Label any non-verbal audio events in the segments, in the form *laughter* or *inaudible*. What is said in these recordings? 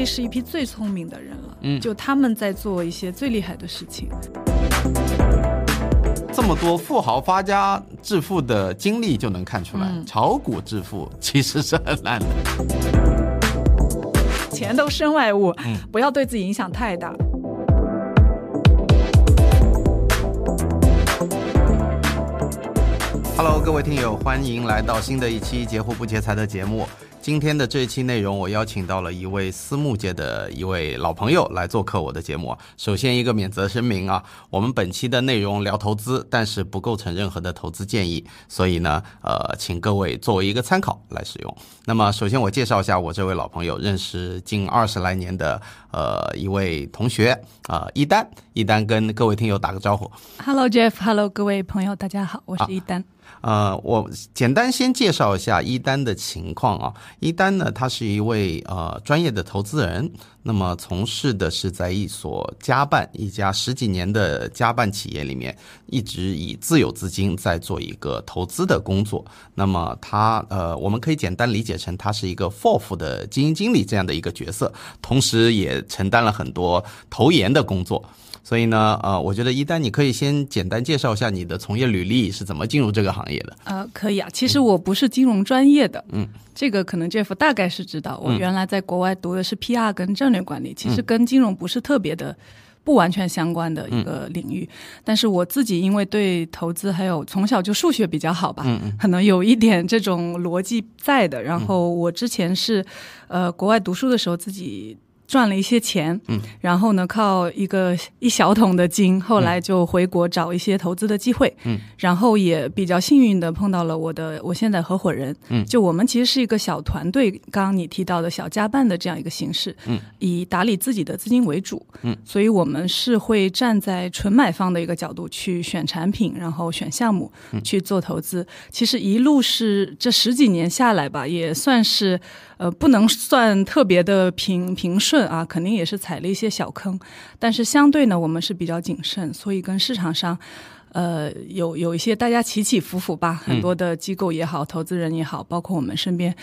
这是一批最聪明的人了，嗯就他们在做一些最厉害的事情。这么多富豪发家致富的经历就能看出来，嗯炒股致富其实是很难的。钱都身外物，嗯不要对自己影响太大。Hello，各位听友，欢迎来到新的一期截胡不劫财的节目。今天的这一期内容，我邀请到了一位私募界的一位老朋友来做客我的节目。首先，一个免责声明啊，我们本期的内容聊投资，但是不构成任何的投资建议，所以呢，呃，请各位作为一个参考来使用。那么，首先我介绍一下我这位老朋友，认识近二十来年的呃一位同学啊、一丹，一丹跟各位听友打个招呼。Hello Jeff，Hello 各位朋友，大家好，我是一丹。呃，我简单先介绍一下一丹的情况啊。一丹呢，他是一位呃专业的投资人，那么从事的是在一所家办一家十几年的家办企业里面，一直以自有资金在做一个投资的工作。那么他呃，我们可以简单理解成他是一个 FOF 的基金经理这样的一个角色，同时也承担了很多投研的工作。所以呢，呃，我觉得一丹你可以先简单介绍一下你的从业履历是怎么进入这个行业的。呃，可以啊。其实我不是金融专业的，嗯，这个可能 Jeff 大概是知道。我原来在国外读的是 PR 跟战略管理，其实跟金融不是特别的。不完全相关的一个领域，但是我自己因为对投资还有从小就数学比较好吧，嗯可能有一点这种逻辑在的。然后我之前是，呃，国外读书的时候自己。赚了一些钱，嗯，然后呢，靠一个一小桶的金，后来就回国找一些投资的机会，嗯，然后也比较幸运的碰到了我的我现在合伙人，嗯，就我们其实是一个小团队，刚刚你提到的小家办的这样一个形式，嗯，以打理自己的资金为主，嗯，所以我们是会站在纯买方的一个角度去选产品，然后选项目去做投资。其实一路是这十几年下来吧，也算是呃不能算特别的平平顺。啊，肯定也是踩了一些小坑，但是相对呢，我们是比较谨慎，所以跟市场上，呃，有有一些大家起起伏伏吧，很多的机构也好，投资人也好，包括我们身边，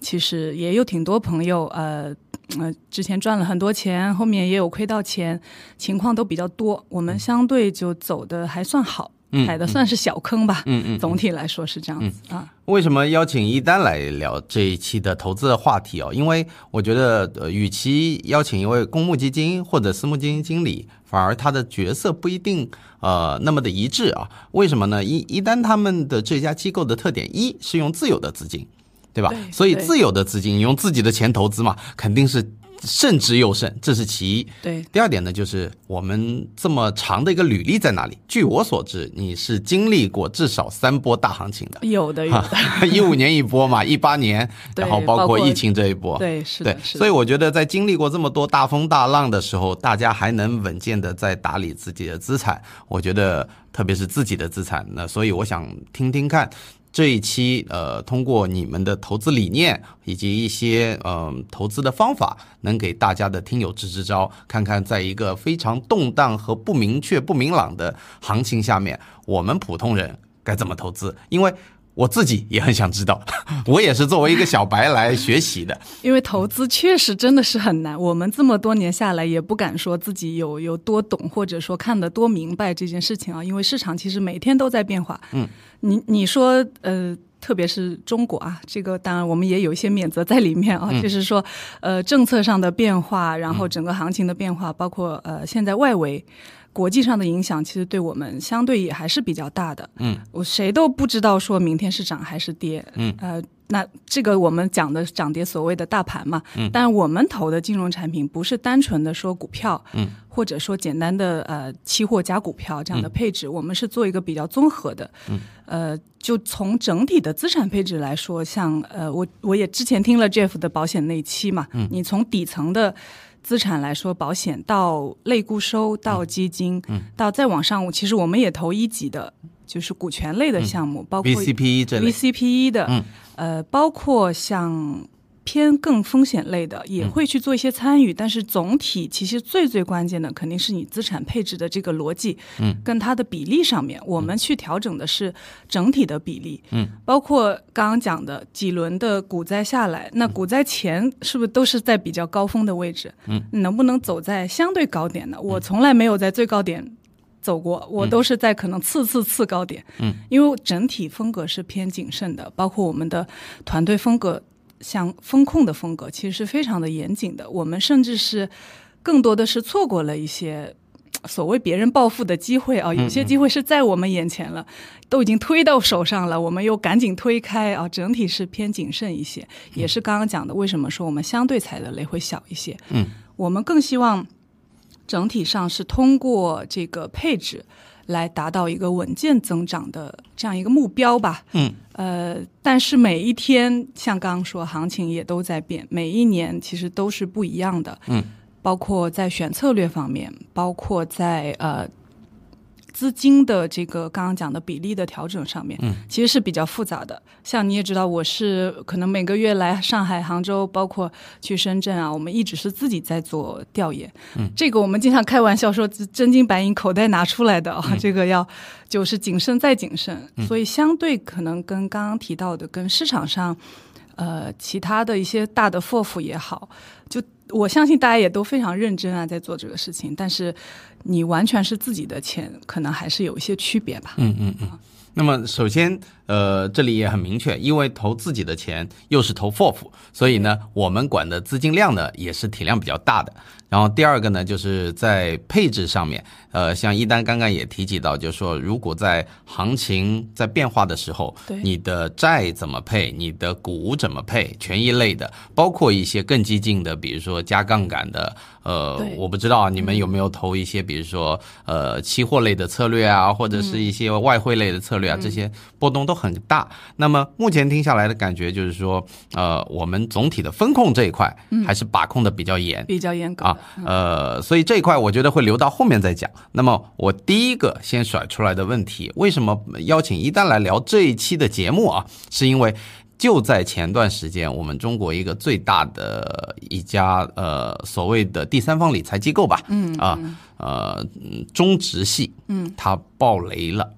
其实也有挺多朋友，呃，呃，之前赚了很多钱，后面也有亏到钱，情况都比较多，我们相对就走的还算好。踩的算是小坑吧，嗯嗯，总体来说是这样子、嗯、啊。为什么邀请一丹来聊这一期的投资的话题哦？因为我觉得，呃，与其邀请一位公募基金或者私募基金经理，反而他的角色不一定呃那么的一致啊。为什么呢？一一丹他们的这家机构的特点，一是用自有的资金，对吧？所以自有的资金，你用自己的钱投资嘛，肯定是。胜之又慎，这是其一。对，第二点呢，就是我们这么长的一个履历在哪里？据我所知，你是经历过至少三波大行情的。有的，有的。一五年一波嘛，*laughs* 一八年，然后包括疫情这一波。对，是的。对，所以我觉得在经历过这么多大风大浪的时候，大家还能稳健的在打理自己的资产，我觉得特别是自己的资产，那所以我想听听看。这一期，呃，通过你们的投资理念以及一些嗯投资的方法，能给大家的听友支支招，看看在一个非常动荡和不明确、不明朗的行情下面，我们普通人该怎么投资？因为我自己也很想知道，*laughs* 我也是作为一个小白来学习的。因为投资确实真的是很难，我们这么多年下来也不敢说自己有有多懂，或者说看得多明白这件事情啊。因为市场其实每天都在变化。嗯，你你说呃。特别是中国啊，这个当然我们也有一些免责在里面啊，嗯、就是说，呃，政策上的变化，然后整个行情的变化，包括呃现在外围国际上的影响，其实对我们相对也还是比较大的。嗯，我谁都不知道说明天是涨还是跌。嗯，呃，那这个我们讲的涨跌所谓的大盘嘛。嗯，但我们投的金融产品不是单纯的说股票。嗯。或者说简单的呃期货加股票这样的配置，嗯、我们是做一个比较综合的。嗯，呃，就从整体的资产配置来说，像呃我我也之前听了 Jeff 的保险那一期嘛，嗯，你从底层的资产来说，保险到类固收到基金，嗯，到再往上，其实我们也投一级的。就是股权类的项目，嗯、包括 VCPE 这类。VCPE 的，嗯，呃，包括像偏更风险类的，也会去做一些参与，但是总体其实最最关键的肯定是你资产配置的这个逻辑，嗯，跟它的比例上面，我们去调整的是整体的比例，嗯，包括刚刚讲的几轮的股灾下来，那股灾前是不是都是在比较高峰的位置？嗯，能不能走在相对高点呢？我从来没有在最高点。走过，我都是在可能次次次高点，嗯，因为整体风格是偏谨慎的，包括我们的团队风格。像风控的风格其实是非常的严谨的，我们甚至是更多的是错过了一些所谓别人暴富的机会啊，有些机会是在我们眼前了，都已经推到手上了，我们又赶紧推开啊，整体是偏谨慎一些，也是刚刚讲的，为什么说我们相对踩的雷会小一些？嗯，我们更希望整体上是通过这个配置。来达到一个稳健增长的这样一个目标吧。嗯，呃，但是每一天，像刚刚说，行情也都在变，每一年其实都是不一样的。嗯，包括在选策略方面，包括在呃。资金的这个刚刚讲的比例的调整上面，嗯，其实是比较复杂的。像你也知道，我是可能每个月来上海、杭州，包括去深圳啊，我们一直是自己在做调研。嗯，这个我们经常开玩笑说，真金白银口袋拿出来的啊，这个要就是谨慎再谨慎。所以相对可能跟刚刚提到的，跟市场上呃其他的一些大的 FOF 也好，就我相信大家也都非常认真啊，在做这个事情，但是。你完全是自己的钱，可能还是有一些区别吧。嗯嗯嗯。那么首先，呃，这里也很明确，因为投自己的钱又是投 FOF，所以呢，我们管的资金量呢也是体量比较大的。然后第二个呢，就是在配置上面，呃，像一丹刚刚也提及到，就是说，如果在行情在变化的时候，你的债怎么配，你的股怎么配，权益类的，包括一些更激进的，比如说加杠杆的，呃，我不知道你们有没有投一些，比如说呃期货类的策略啊，或者是一些外汇类的策略啊，这些波动都很大。那么目前听下来的感觉就是说，呃，我们总体的风控这一块还是把控的比较严，比较严格啊。呃，所以这一块我觉得会留到后面再讲。那么我第一个先甩出来的问题，为什么邀请一丹来聊这一期的节目啊？是因为就在前段时间，我们中国一个最大的一家呃所谓的第三方理财机构吧，嗯啊呃中植系，嗯，它爆雷了。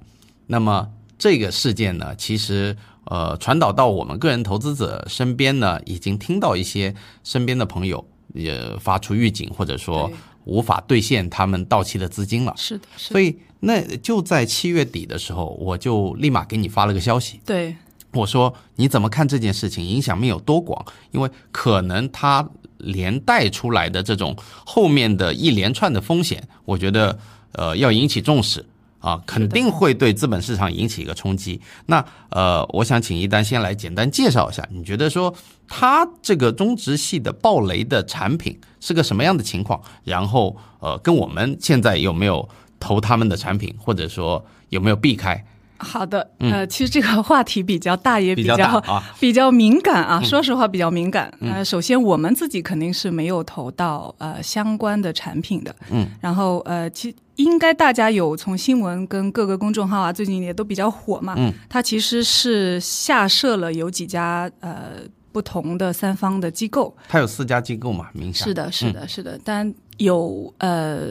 那么这个事件呢，其实呃传导到我们个人投资者身边呢，已经听到一些身边的朋友。也发出预警，或者说无法兑现他们到期的资金了。是的，所以那就在七月底的时候，我就立马给你发了个消息。对，我说你怎么看这件事情，影响面有多广？因为可能它连带出来的这种后面的一连串的风险，我觉得呃要引起重视。啊，肯定会对资本市场引起一个冲击。那呃，我想请一丹先来简单介绍一下，你觉得说它这个中植系的暴雷的产品是个什么样的情况？然后呃，跟我们现在有没有投他们的产品，或者说有没有避开？好的，呃，其实这个话题比较大，也比较比较 *laughs* 敏感啊。说实话，比较敏感。呃，首先我们自己肯定是没有投到呃相关的产品的。嗯。然后呃，其应该大家有从新闻跟各个公众号啊，最近也都比较火嘛。嗯。它其实是下设了有几家呃不同的三方的机构。它有四家机构嘛？名下。是的，是的，是的。但有呃，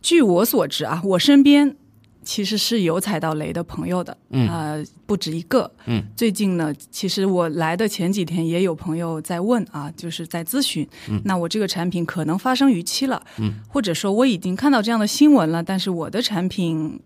据我所知啊，我身边。其实是有踩到雷的朋友的，嗯，呃，不止一个，嗯，最近呢，其实我来的前几天也有朋友在问啊，就是在咨询，嗯，那我这个产品可能发生逾期了，嗯，或者说我已经看到这样的新闻了，但是我的产品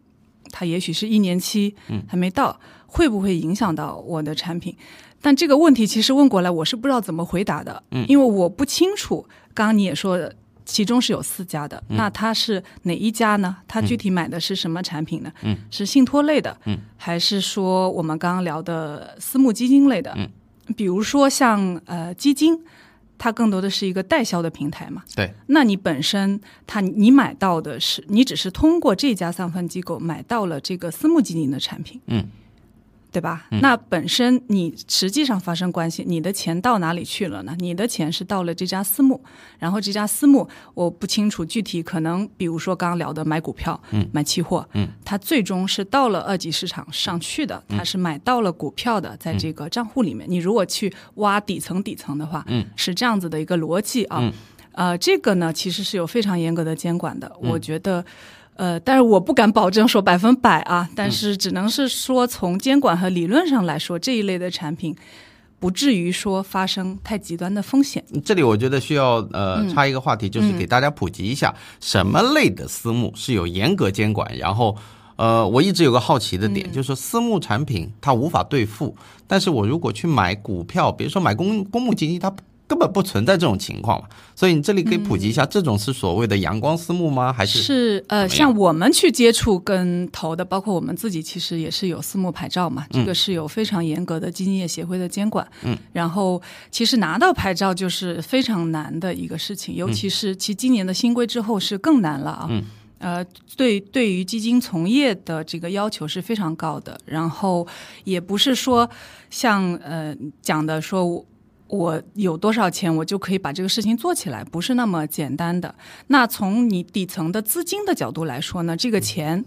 它也许是一年期，嗯，还没到，会不会影响到我的产品？但这个问题其实问过来，我是不知道怎么回答的，嗯，因为我不清楚，刚刚你也说。其中是有四家的，那它是哪一家呢？它具体买的是什么产品呢？嗯，是信托类的，嗯，还是说我们刚刚聊的私募基金类的？嗯，比如说像呃基金，它更多的是一个代销的平台嘛。对，那你本身它你买到的是，你只是通过这家三分机构买到了这个私募基金的产品。嗯。对吧？那本身你实际上发生关系，你的钱到哪里去了呢？你的钱是到了这家私募，然后这家私募我不清楚具体，可能比如说刚刚聊的买股票、嗯买期货，嗯，它最终是到了二级市场上去的，它是买到了股票的，在这个账户里面。你如果去挖底层底层的话，嗯，是这样子的一个逻辑啊。嗯呃，这个呢其实是有非常严格的监管的，嗯我觉得。呃，但是我不敢保证说百分百啊，但是只能是说从监管和理论上来说，这一类的产品不至于说发生太极端的风险。这里我觉得需要呃嗯插一个话题，就是给大家普及一下什么类的私募是有严格监管，然后。呃，我一直有个好奇的嗯点，就是说私募产品它无法兑付，但是我如果去买股票，比如说买公公募基金，它根本不存在这种情况嘛。所以你这里可以普及一下，这种是所谓的阳光私募吗？还是是呃，像我们去接触跟投的，包括我们自己，其实也是有私募牌照嘛，这个是有非常严格的基金业协会的监管。嗯，然后其实拿到牌照就是非常难的一个事情，尤其是其今年的新规之后是更难了啊。嗯。呃，对，对于基金从业的这个要求是非常高的，然后也不是说像呃讲的说我有多少钱，我就可以把这个事情做起来，不是那么简单的。那从你底层的资金的角度来说呢，这个钱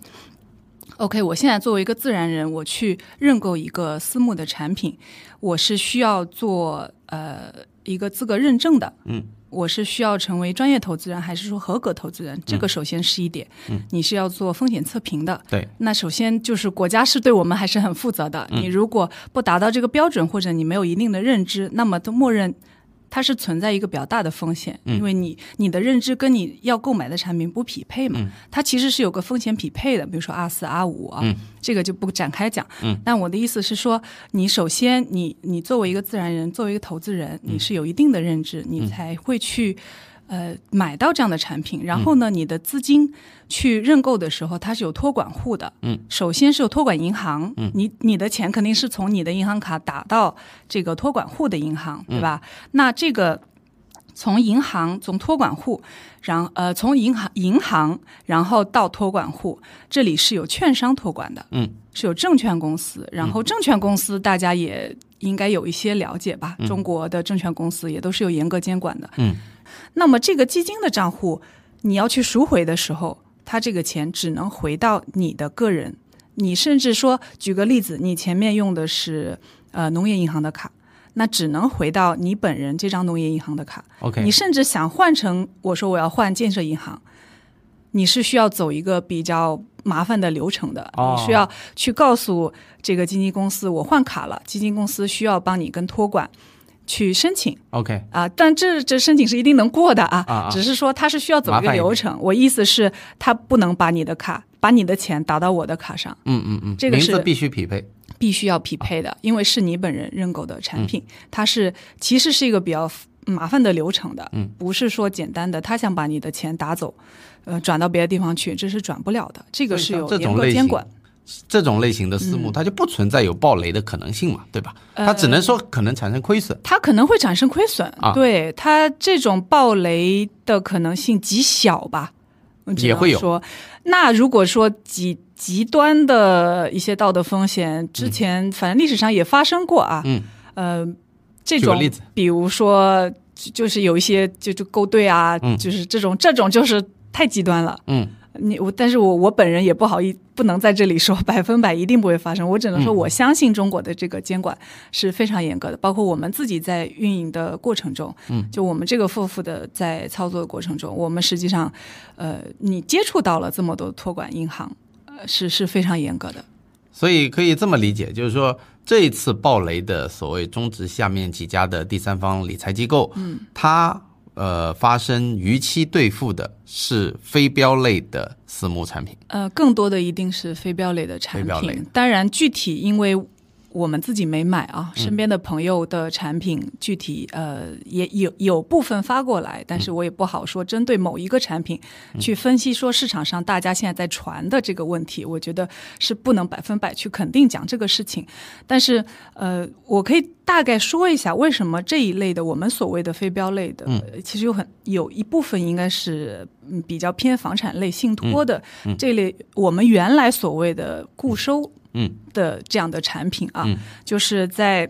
，OK，我现在作为一个自然人，我去认购一个私募的产品，我是需要做呃一个资格认证的，嗯。我是需要成为专业投资人，还是说合格投资人？这个首先是一点，嗯、你是要做风险测评的。对，那首先就是国家是对我们还是很负责的。你如果不达到这个标准，或者你没有一定的认知，那么都默认它是存在一个比较大的风险，因为你你的认知跟你要购买的产品不匹配嘛。它其实是有个风险匹配的，比如说 R 四 R 五啊，这个就不展开讲。但我的意思是说，你首先你你作为一个自然人，作为一个投资人，你是有一定的认知，你才会去。呃，买到这样的产品，然后呢，你的资金去认购的时候，它是有托管户的。嗯，首先是有托管银行，嗯，你你的钱肯定是从你的银行卡打到这个托管户的银行，对吧？那这个从银行从托管户，然呃从银行银行然后到托管户，这里是有券商托管的，嗯，是有证券公司，然后证券公司大家也应该有一些了解吧？中国的证券公司也都是有严格监管的，嗯。那么这个基金的账户，你要去赎回的时候，它这个钱只能回到你的个人。你甚至说，举个例子，你前面用的是呃农业银行的卡，那只能回到你本人这张农业银行的卡。OK，你甚至想换成，我说我要换建设银行，你是需要走一个比较麻烦的流程的，哦你需要去告诉这个基金公司我换卡了，基金公司需要帮你跟托管去申请。OK，啊，但这这申请是一定能过的啊，啊啊。只是说它是需要走一个流程。我意思是，它不能把你的卡，把你的钱打到我的卡上，嗯嗯嗯，这个是必须匹配。必须要匹配的，因为是你本人认购的产品，它是其实是一个比较麻烦的流程的，嗯，不是说简单的，他想把你的钱打走，呃，转到别的地方去，这是转不了的，这个是有严格监管。这种类型的私嗯。募，它就不存在有暴雷的可能性嘛，对吧？它只能说可能产生亏损。它可能会产生亏损，啊。对它这种暴雷的可能性极小吧，也会有。说，那如果说极极端的一些道德风险，之前反正历史上也发生过啊，嗯，呃，这种例子。比如说就就是有一些就就勾兑啊，嗯。就是这种这种就是太极端了。嗯你我，但是我我本人也不好意不能在这里说百分百一定不会发生，我只能说嗯。我相信中国的这个监管是非常严格的，包括我们自己在运营的过程中，嗯，就我们这个夫妇的在操作的过程中，我们实际上，呃，你接触到了这么多托管银行，呃，是是非常严格的。所以可以这么理解，就是说这一次暴雷的所谓中植下面几家的第三方理财机构，嗯，它呃发生逾期兑付的是非标类的私募产品。呃，更多的一定是非标类的产非标类品。当然，具体因为我们自己没买啊，嗯。身边的朋友的产品具体呃也有有部分发过来，但嗯是我也不好说针对某一个产品去分析说市场上大家现在在传的这个问题，我觉得是不能百分百去肯定讲这个事情。但是呃，我可以大概说一下为什么这一类的我们所谓的非标类的，其实有很有一部分应该是嗯比较偏房产类信托的、这类，我们原来所谓的固收嗯。的这样的产品啊，嗯。就是在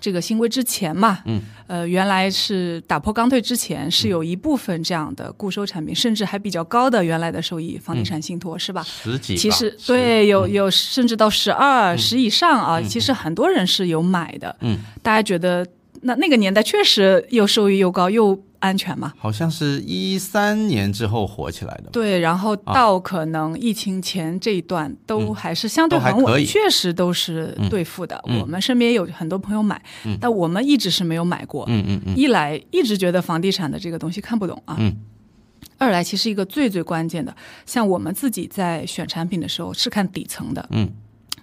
这个新规之前嘛，嗯，呃，原来是打破刚退之前是有一部分这样的固收产品，甚至还比较高的原来的收益，房地产信托、是吧？十几，其实对，有有甚至到十二、十以上啊，其实很多人是有买的。嗯，大家觉得那那个年代确实又收益又高又安全嘛？好像是一三年之后火起来的。对，然后到可能疫情前这一段都还是相对很稳，确实都是兑付的。我们身边有很多朋友买，但我们一直是没有买过。嗯嗯嗯一来一直觉得房地产的这个东西看不懂啊。嗯二来，其实一个最最关键的，像我们自己在选产品的时候是看底层的。嗯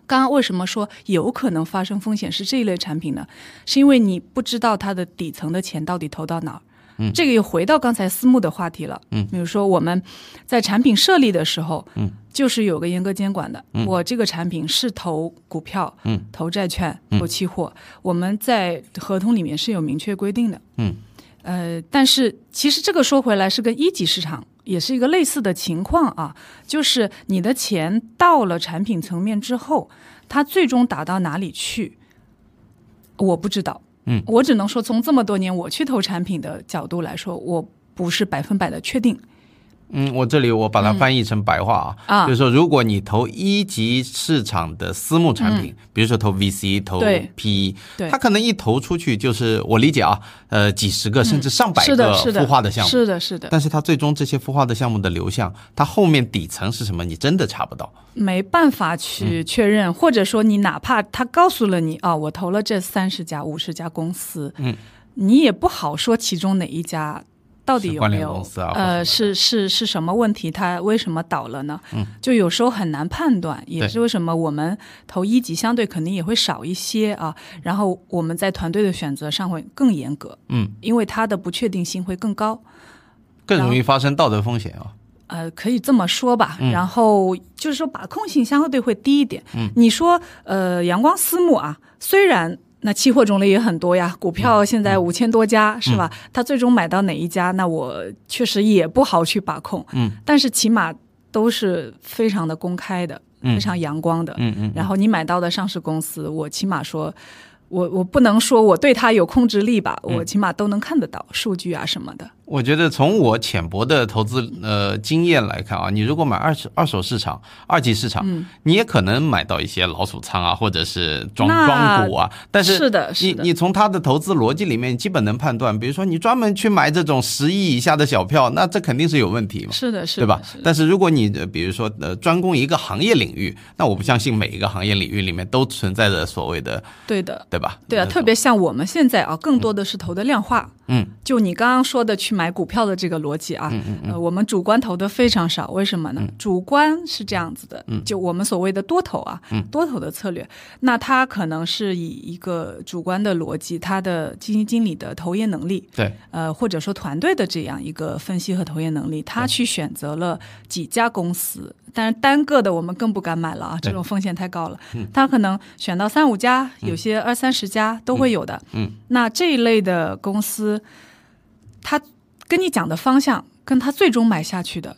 刚刚为什么说有可能发生风险是这一类产品呢？是因为你不知道它的底层的钱到底投到哪儿。嗯。这个又回到刚才私募的话题了。嗯。比如说我们在产品设立的时候，嗯，就是有个严格监管的。嗯。我这个产品是投股票，嗯，投债券，嗯。投期货，我们在合同里面是有明确规定的。嗯，呃，但是其实这个说回来是跟一级市场也是一个类似的情况啊，就是你的钱到了产品层面之后，它最终打到哪里去，我不知道。嗯，我只能说从这么多年我去投产品的角度来说，我不是百分百的确定嗯，我这里我把它翻译成白话啊，啊。就是说，如果你投一级市场的私募产品，比如说投 VC、投 PE，对。它可能一投出去就是我理解啊，呃，几十个甚至上百个孵化的项目，是的，是的，但是它最终这些孵化的项目的流向，它后面底层是什么，你真的查不到。没办法去确认，或者说你哪怕他告诉了你啊，我投了这三十家、五十家公司，嗯，你也不好说其中哪一家到底有没有呃，是是是什么问题？它为什么倒了呢？嗯，就有时候很难判断，也是为什么我们投一级相对肯定也会少一些啊，然后我们在团队的选择上会更严格，嗯，因为它的不确定性会更高。更容易发生道德风险啊。呃，可以这么说吧。嗯然后就是说把控性相对会低一点。嗯，你说呃，阳光私募啊，虽然那期货种类也很多呀，股票嗯现在五千多家、是吧？他最终买到哪一家，那我确实也不好去把控。嗯，但是起码都是非常的公开的，嗯非常阳光的。嗯嗯，然后你买到的上市公司，我起码说。我我不能说我对它有控制力吧，嗯我起码都能看得到数据啊什么的。我觉得从我浅薄的投资呃经验来看啊，你如果买二手二手市场、二级市场，嗯你也可能买到一些老鼠仓啊，或者是庄那庄股啊。但是是的是的你你从他的投资逻辑里面，基本能判断，比如说你专门去买这种十亿以下的小票，那这肯定是有问题嘛。是的，是的，对吧是？但是如果你呃比如说呃专攻一个行业领域，那我不相信每一个行业领域里面都存在着所谓的对的，对吧？对啊，特别像我们现在啊，更多的是投的量化。嗯，就你刚刚说的去买股票的这个逻辑啊，呃，我们主观投的非常少，为什么呢？主观是这样子的，就我们所谓的多头啊，多头的策略，那它可能是以一个主观的逻辑，它的基金经理的投研能力，对。呃，或者说团队的这样一个分析和投研能力，他去选择了几家公司，但是单个的我们更不敢买了啊，这种风险太高了。他可能选到三五家，有些二三十家都会有的。嗯，那这一类的公司，他跟你讲的方向，跟他最终买下去的，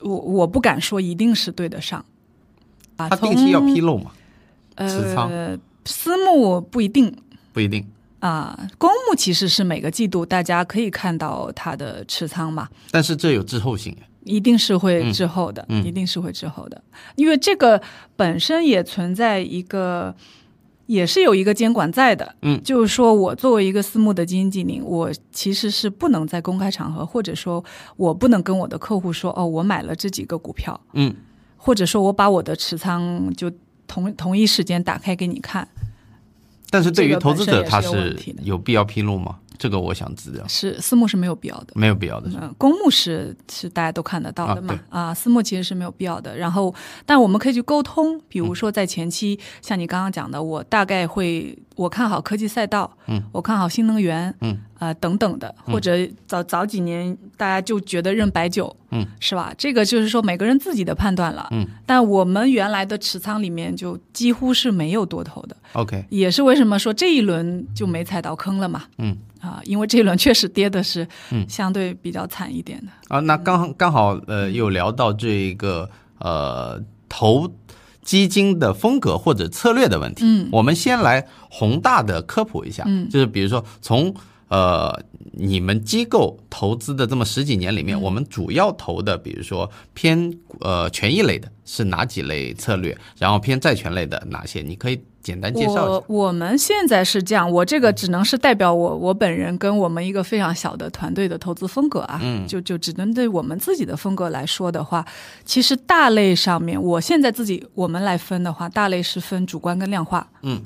我我不敢说一定是对得上。啊，他定期要披露，露嘛，持仓呃，私募不一定。不一定。啊，公募其实是每个季度大家可以看到它的持仓嘛，但是这有滞后性，一定是会滞后的，嗯嗯一定是会滞后的，因为这个本身也存在一个，也是有一个监管在的，嗯。就是说我作为一个私募的基金经理，我其实是不能在公开场合，或者说我不能跟我的客户说，哦，我买了这几个股票，嗯，或者说我把我的持仓就同同一时间打开给你看，但是对于投资者他是有必要披露吗？这个我想知道，是私募是没有必要的。没有必要的。嗯，公募是是大家都看得到的嘛啊啊，私募其实是没有必要的。然后，但我们可以去沟通，比如说在前期，像你刚刚讲的，我大概会我看好科技赛道，嗯，我看好新能源，嗯。啊、等等的，或者早早几年大家就觉得认白酒，嗯，是吧？这个就是说每个人自己的判断了，嗯，但我们原来的持仓里面就几乎是没有多头的，OK，也是为什么说这一轮就没踩到坑了嘛，嗯。啊，因为这一轮确实跌的是嗯。相对比较惨一点的。啊，那刚刚好呃，有聊到这个呃投基金的风格或者策略的问题。嗯，我们先来宏大的科普一下，嗯就是比如说从呃你们机构投资的这么十几年里面，嗯我们主要投的，比如说偏呃权益类的是哪几类策略，然后偏债权类的哪些？你可以简单介绍一下我。我们现在是这样，我这个只能是代表我我本人跟我们一个非常小的团队的投资风格啊，嗯就就只能对我们自己的风格来说的话，其实大类上面，我现在自己我们来分的话，大类是分主观跟量化，嗯。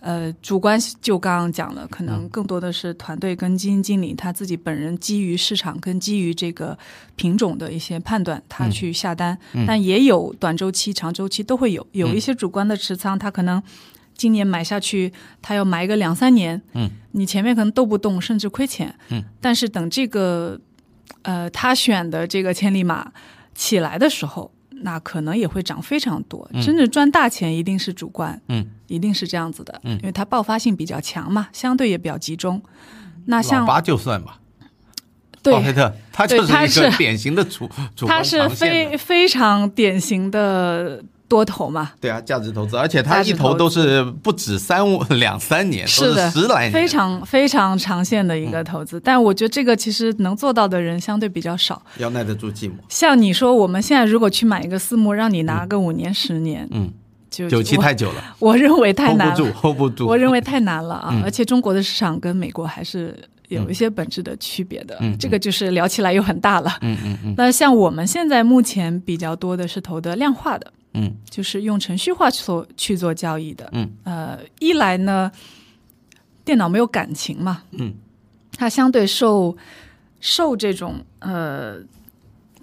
呃，主观就刚刚讲了，可能更多的是团队跟基金经理他自己本人基于市场跟基于这个品种的一些判断，他去下单，但也有短周期、长周期都会有，有一些主观的持仓，他可能今年买下去，他要买个两三年，嗯，你前面可能都不动，甚至亏钱，嗯，但是等这个呃他选的这个千里马起来的时候。那可能也会涨非常多，真正赚大钱一定是主观，嗯，一定是这样子的，嗯。因为它爆发性比较强嘛，相对也比较集中。那老像八就算吧，对巴菲特他就是一个是典型的主主观它是非非常典型的多头嘛，对啊，价值投资，而且他一投都是不止三五 *laughs* 两三年，都是的十来年，非常非常长线的一个投资。但我觉得这个其实能做到的人相对比较少。要耐得住寂寞。像你说，我们现在如果去买一个私募，让你拿个五年、十年，嗯，就久期太久了 *laughs* 我认为太难，hold 不住难，，hold 不住。我认为太难了啊！嗯而且中国的市场跟美国还是有一些本质的区别的，嗯这个就是聊起来又很大了。嗯嗯嗯那像我们现在目前比较多的是投的量化的，嗯。就是用程序化去做去做交易的。嗯，呃，一来呢，电脑没有感情嘛，嗯，它相对受受这种呃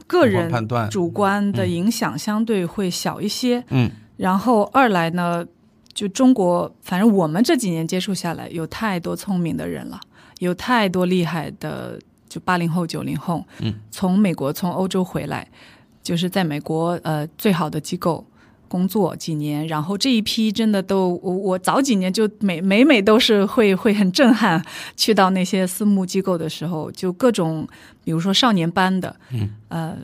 个人判断。主观的影响相对会小一些。嗯。然后二来呢，就中国，反正我们这几年接触下来，有太多聪明的人了，有太多厉害的，就八零后、九零后，嗯，从美国、从欧洲回来，就是在美国呃最好的机构。工作几年，然后这一批真的都，我我早几年就每每每都是会会很震撼，去到那些私募机构的时候，就各种，比如说少年班的，嗯，呃，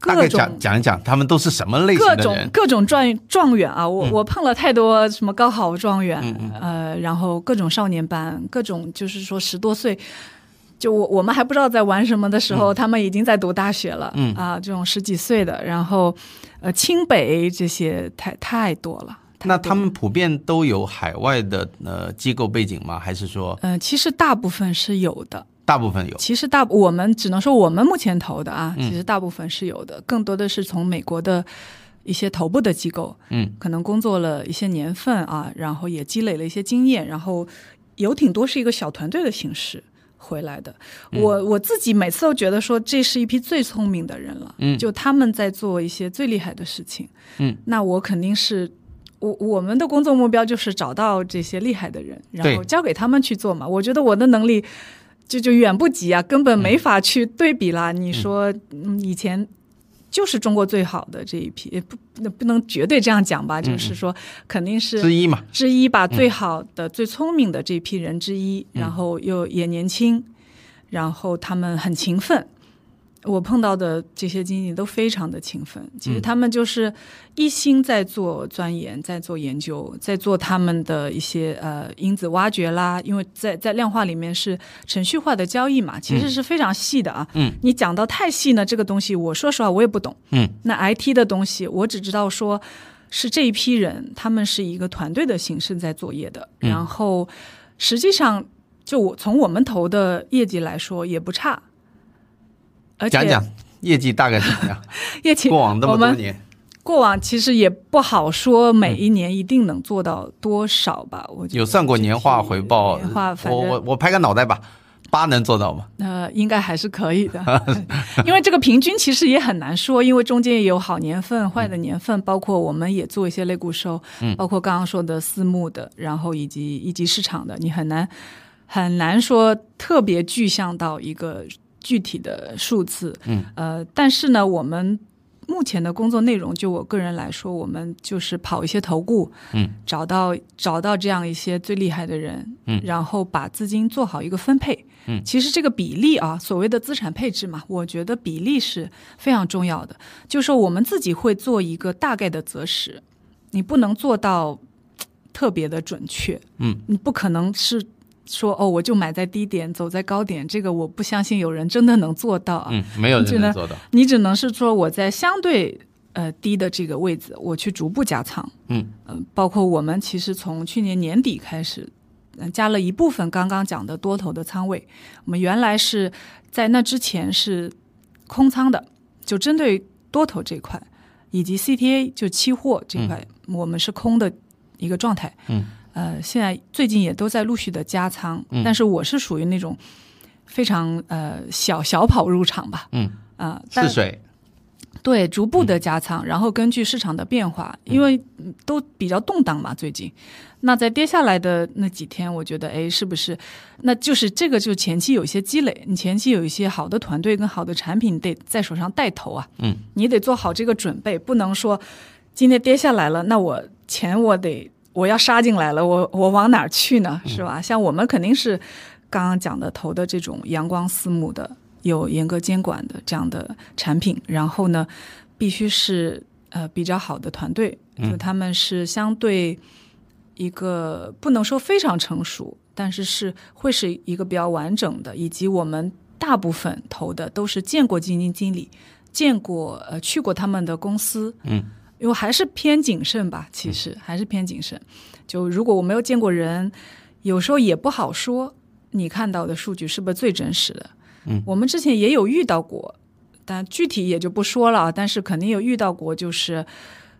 大概各种讲讲一讲他们都是什么类型各种的人？各种状状元啊，我、嗯我碰了太多什么高考状元，嗯嗯呃，然后各种少年班，各种就是说十多岁，就我我们还不知道在玩什么的时候，他们已经在读大学了，嗯啊，这种十几岁的，然后呃清北这些太太多了。那他们普遍都有海外的呃机构背景吗？还是说呃，其实大部分是有的，大部分有？其实大我们只能说我们目前投的啊，嗯其实大部分是有的，更多的是从美国的一些头部的机构，嗯，可能工作了一些年份啊，然后也积累了一些经验，然后有挺多是一个小团队的形式。回来的，嗯。我我自己每次都觉得说这是一批最聪明的人了，嗯。就他们在做一些最厉害的事情，嗯，那我肯定是我我们的工作目标就是找到这些厉害的人，然后交给他们去做嘛。我觉得我的能力就就远不及啊，根本没法去对比啦。你说，嗯，以前就是中国最好的这一批，也不那不能绝对这样讲吧，就是说肯定是之一嘛？之一吧，最好的、最聪明的这批人之一，然后又也年轻，然后他们很勤奋。我碰到的这些经理都非常的勤奋，其实他们就是一心在做钻研，在做研究，在做他们的一些呃因子挖掘啦。因为在在量化里面是程序化的交易嘛，其实是非常细的啊。嗯，你讲到太细呢，这个东西我说实话我也不懂。嗯，那 IT 的东西我只知道说。是这一批人，他们是一个团队的形式在作业的，嗯然后实际上就我从我们投的业绩来说也不差，讲讲业绩大概怎么样？*laughs* 业绩过往那么多年，过往其实也不好说每一年一定能做到多少吧，我有算过年化回报？年化反正我我我拍个脑袋吧，八能做到吗？呃应该还是可以的，*laughs* 因为这个平均其实也很难说，因为中间也有好年份、坏的年份，包括我们也做一些类固收，嗯包括刚刚说的私募的，然后以及一级市场的，你很难很难说特别具象到一个具体的数字，嗯，呃，但是呢，我们目前的工作内容，就我个人来说，我们就是跑一些投顾，嗯，找到找到这样一些最厉害的人，嗯。然后把资金做好一个分配，嗯。其实这个比例啊，所谓的资产配置嘛，我觉得比例是非常重要的，就是说我们自己会做一个大概的择时。你不能做到特别的准确，嗯，你不可能是说哦，我就买在低点，走在高点，这个我不相信有人真的能做到啊。嗯，没有人能做到。你只能是说我在相对呃低的这个位置，我去逐步加仓。嗯嗯、包括我们其实从去年年底开始，嗯、加了一部分刚刚讲的多头的仓位。我们原来是在那之前是空仓的，就针对多头这块，以及 CTA 就期货这块，我们是空的一个状态。嗯，呃，现在最近也都在陆续的加仓，嗯但是我是属于那种非常呃小小跑入场吧。嗯，啊、但试水。对，逐步的加仓，然后根据市场的变化，因为嗯都比较动荡嘛，最近。那在跌下来的那几天，我觉得，哎，是不是？那就是这个，就前期有一些积累，你前期有一些好的团队跟好的产品得在手上带头啊，嗯，你得做好这个准备，不能说今天跌下来了，那我钱我得我要杀进来了，我我往哪儿去呢？是吧？像我们肯定是刚刚讲的投的这种阳光私募的。有严格监管的这样的产品，然后呢，必须是呃比较好的团队，就他们是相对一个不能说非常成熟，但是是会是一个比较完整的，以及我们大部分投的都是见过基金经理，见过呃去过他们的公司，嗯，因为还是偏谨慎吧，其实还是偏谨慎。就如果我没有见过人，有时候也不好说你看到的数据是不是最真实的。嗯，我们之前也有遇到过，但具体也就不说了。但是肯定有遇到过，就是，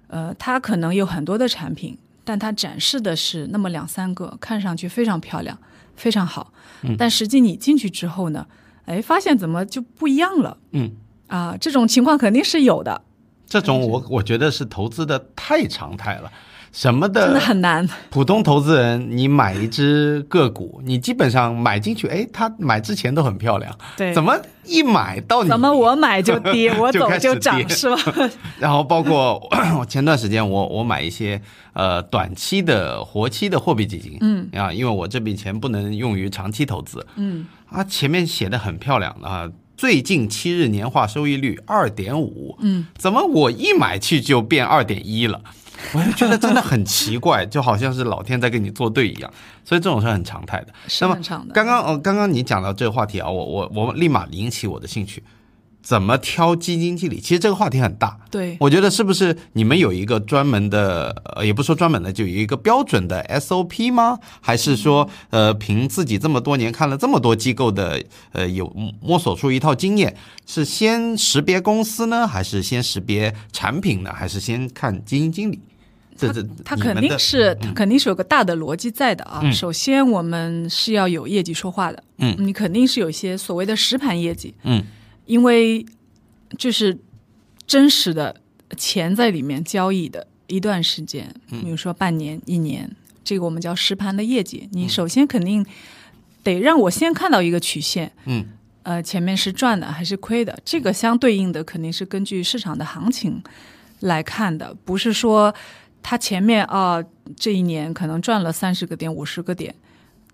呃，他可能有很多的产品，但他展示的是那么两三个，看上去非常漂亮，非常好。嗯，但实际你进去之后呢，哎，发现怎么就不一样了？嗯，啊，这种情况肯定是有的，这种我我觉得是投资的太常态了。什么的真的的很难。普通投资人，你买一只个股，你基本上买进去，哎，它买之前都很漂亮，对，怎么一买到你怎么我买就 *laughs* 跌，我走就涨，跌是吧？*laughs* 然后包括我前段时间我我买一些呃短期的活期的货币基金，嗯啊，因为我这笔钱不能用于长期投资嗯，啊，前面写的很漂亮啊，最近七日年化收益率二点五，嗯，怎么我一买去就变二点一了？我就觉得真的很奇怪，*laughs* 就好像是老天在跟你作对一样，所以这种是很常态的。是很常的。刚刚哦，刚刚你讲到这个话题啊，我我我立马引起我的兴趣，怎么挑基金经理？其实这个话题很大，对，我觉得是不是你们有一个专门的，呃，也不说专门的，就有一个标准的 SOP 吗？还是说，呃，凭自己这么多年看了这么多机构的，呃，有摸索出一套经验，是先识别公司呢，还是先识别产品呢，还是先看基金经理？这这他肯定是，他肯定是有个大的逻辑在的啊。嗯。首先，我们是要有业绩说话的，嗯你肯定是有一些所谓的实盘业绩，嗯因为就是真实的钱在里面交易的一段时间，嗯。比如说半年、一年，这个我们叫实盘的业绩。你首先肯定得让我先看到一个曲线，嗯。呃，前面是赚的还是亏的，这个相对应的肯定是根据市场的行情来看的，不是说它前面啊、这一年可能赚了三十个点、五十个点，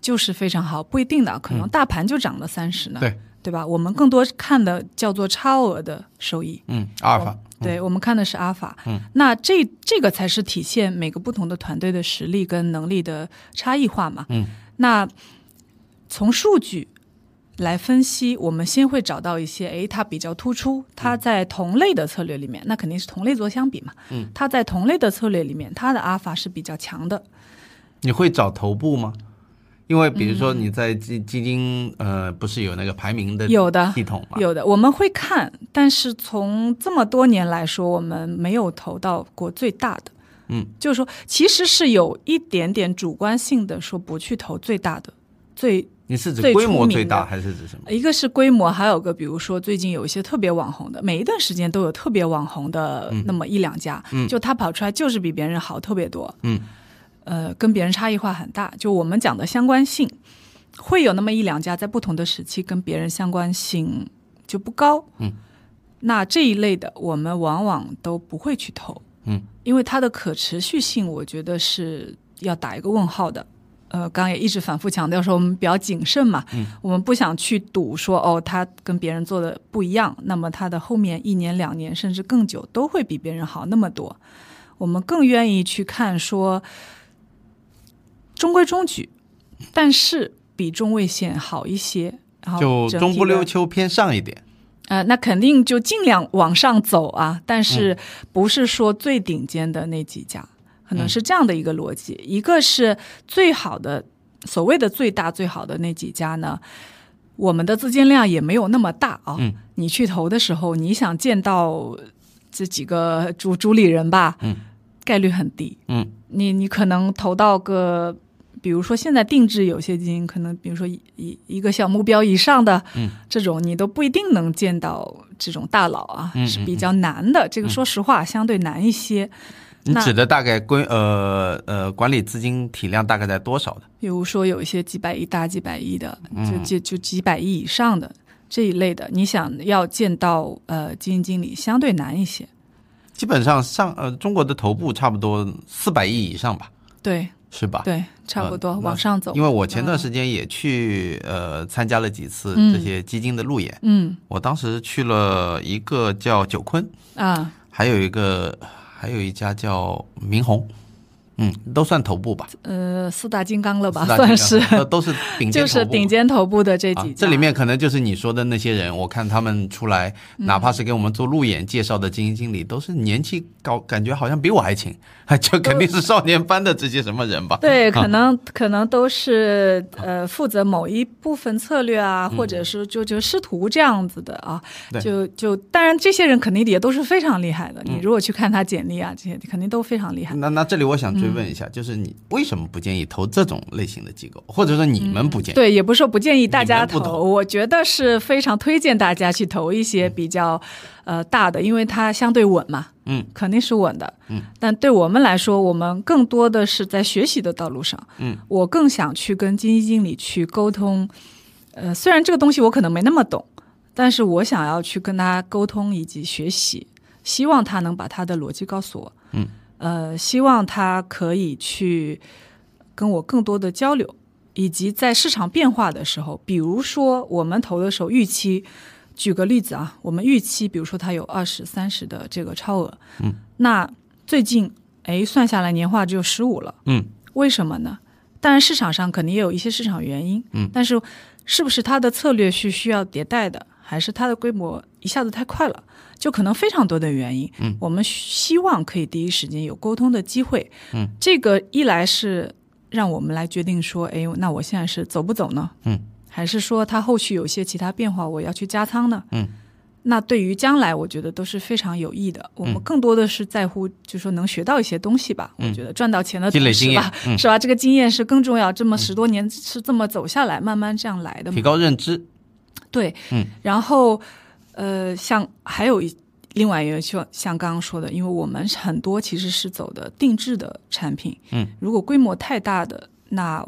就是非常好，不一定的，可能大盘就涨了三十呢，对对吧？我们更多看的叫做超额的收益，嗯，阿尔法，对我们看的是阿尔法，嗯，那这这个才是体现每个不同的团队的实力跟能力的差异化嘛，嗯，那从数据来分析，我们先会找到一些，诶，它比较突出，它在同类的策略里面，那肯定是同类做相比嘛，嗯，它在同类的策略里面，它的阿尔法是比较强的，你会找头部吗？因为比如说你在基基金呃，不是有那个排名的有的系统吗？有的我们会看，但是从这么多年来说，我们没有投到过最大的。嗯，就是说，其实是有一点点主观性的，说不去投最大的，最你是指规模最大还是指什么？一个是规模，还有个比如说最近有一些特别网红的，每一段时间都有特别网红的那么一两家，嗯。就他跑出来就是比别人好特别多，嗯，呃，跟别人差异化很大。就我们讲的相关性，会有那么一两家在不同的时期跟别人相关性就不高，嗯，那这一类的我们往往都不会去投，嗯，因为它的可持续性，我觉得是要打一个问号的。呃，刚刚也一直反复强调说，我们比较谨慎嘛，嗯，我们不想去赌说哦，他跟别人做的不一样，那么他的后面一年、两年甚至更久都会比别人好那么多。我们更愿意去看说中规中矩，但是比中位线好一些。然后就中不溜秋偏上一点。呃，那肯定就尽量往上走啊，但是不是说最顶尖的那几家，可能是这样的一个逻辑。一个是最好的，所谓的最大最好的那几家呢，我们的资金量也没有那么大啊。嗯你去投的时候，你想见到这几个主主理人吧，嗯，概率很低。嗯你你可能投到个，比如说现在定制有些基金，可能比如说一一一个小目标以上的，嗯，这种你都不一定能见到这种大佬啊，嗯是比较难的。这个说实话，相对难一些。你指的大概规呃呃管理资金体量大概在多少的？比如说有一些几百亿、大几百亿的，嗯就就就几百亿以上的这一类的，你想要见到呃基金经理相对难一些。基本上上呃中国的头部差不多四百亿以上吧，对是吧？对，差不多、呃往上走。因为我前段时间也去呃参加了几次嗯这些基金的路演，嗯我当时去了一个叫九坤，啊，还有一个还有一家叫明宏，嗯，都算头部吧，呃，四大金刚了吧，算是都都是顶尖头部，就是顶尖头部的这啊几，家。这里面可能就是你说的那些人，我看他们出来，嗯哪怕是给我们做路演介绍的基金经理，都是年纪高，感觉好像比我还轻，*laughs* 就肯定是少年班的这些什么人吧？对，啊 *laughs* 可能可能都是呃负责某一部分策略啊，嗯或者是就就师徒这样子的啊，对就就当然这些人肯定也都是非常厉害的。嗯你如果去看他简历啊，这些肯定都非常厉害。那那这里我想追问一下，嗯就是你为什么不建议投这种类型的机构，或者说你们不建议？对，也不是说不建议大家投。我觉得是非常推荐大家去投一些比较呃大的，因为它相对稳嘛，嗯，肯定是稳的，嗯。但对我们来说，我们更多的是在学习的道路上，嗯，我更想去跟基金经理去沟通，呃，虽然这个东西我可能没那么懂，但是我想要去跟他沟通以及学习，希望他能把他的逻辑告诉我，嗯，呃，希望他可以去跟我更多的交流。以及在市场变化的时候，比如说我们投的时候预期，举个例子啊，我们预期比如说它有二十三十的这个超额，嗯，那最近哎算下来年化只有十五了，嗯，为什么呢？当然市场上肯定也有一些市场原因，嗯，但是是不是它的策略是需要迭代的，还是它的规模一下子太快了？就可能非常多的原因，嗯，我们希望可以第一时间有沟通的机会，嗯，这个一来是让我们来决定说，哎，那我现在是走不走呢？嗯，还是说它后续有些其他变化，我要去加仓呢？嗯，那对于将来，我觉得都是非常有益的。我们嗯更多的是在乎，就是说能学到一些东西吧。嗯我觉得赚到钱的积累经验同时吧，，嗯，是吧？这个经验是更重要。这么十多年是这么走下来，慢慢这样来的嘛提。高认知，对，嗯，然后呃，像还有一另外一个，就像刚刚说的，因为我们很多其实是走的定制的产品，嗯，如果规模太大的，那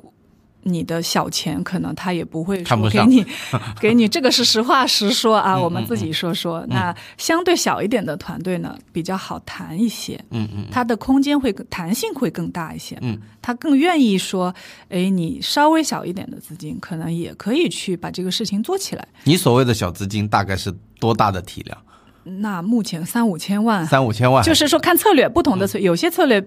你的小钱可能他也不会说给你 *laughs* 给你，这个是实话实说啊，嗯我们自己说说。那相对小一点的团队呢，比较好谈一些，嗯嗯它的空间会弹性会更大一些，嗯，他更愿意说，哎，你稍微小一点的资金，可能也可以去把这个事情做起来。你所谓的小资金大概是多大的体量？那目前三五千万，三五千万，就是说看策略，不同的策，有些策略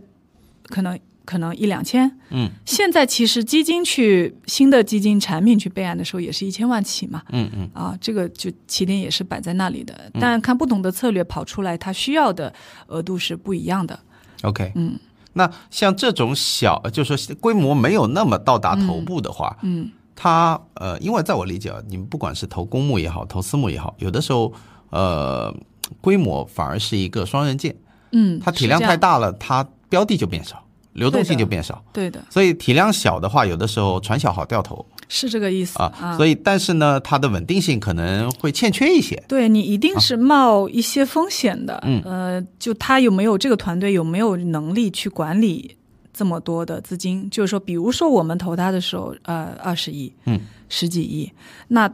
可能可能一两千。嗯，现在其实基金去新的基金产品去备案的时候，也是一千万起嘛。嗯嗯。啊，这个就起点也是摆在那里的。但，看不同的策略跑出来，它需要的额度是不一样的。，OK，嗯。那像这种小，就是说规模没有那么到达头部的话，嗯它呃，因为在我理解啊，你们不管是投公募也好，投私募也好，有的时候呃，规模反而是一个双刃剑，嗯，它体量太大了，它标的就变少，流动性就变少。对的，所以体量小的话，有的时候船小好掉头是这个意思啊。所以，但是呢，它的稳定性可能会欠缺一些。对你一定是冒一些风险的，嗯呃，就他有没有这个团队有没有能力去管理这么多的资金？就是说，比如说我们投他的时候，呃，二十亿，嗯，十几亿，那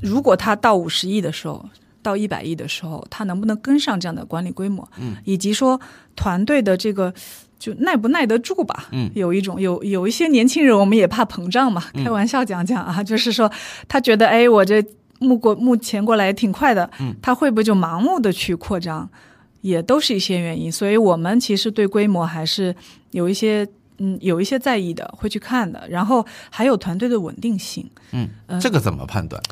如果他到五十亿的时候，到一百亿的时候，他能不能跟上这样的管理规模？嗯，以及说团队的这个。就耐不耐得住吧？嗯，有一种有有一些年轻人，我们也怕膨胀嘛，嗯开玩笑讲讲啊，*laughs* 就是说他觉得，哎，我这目过目前过来挺快的，嗯，他会不会就盲目的去扩张？也都是一些原因。所以我们其实对规模还是有一些嗯有一些在意的，会去看的。然后还有团队的稳定性，嗯，这个怎么判断？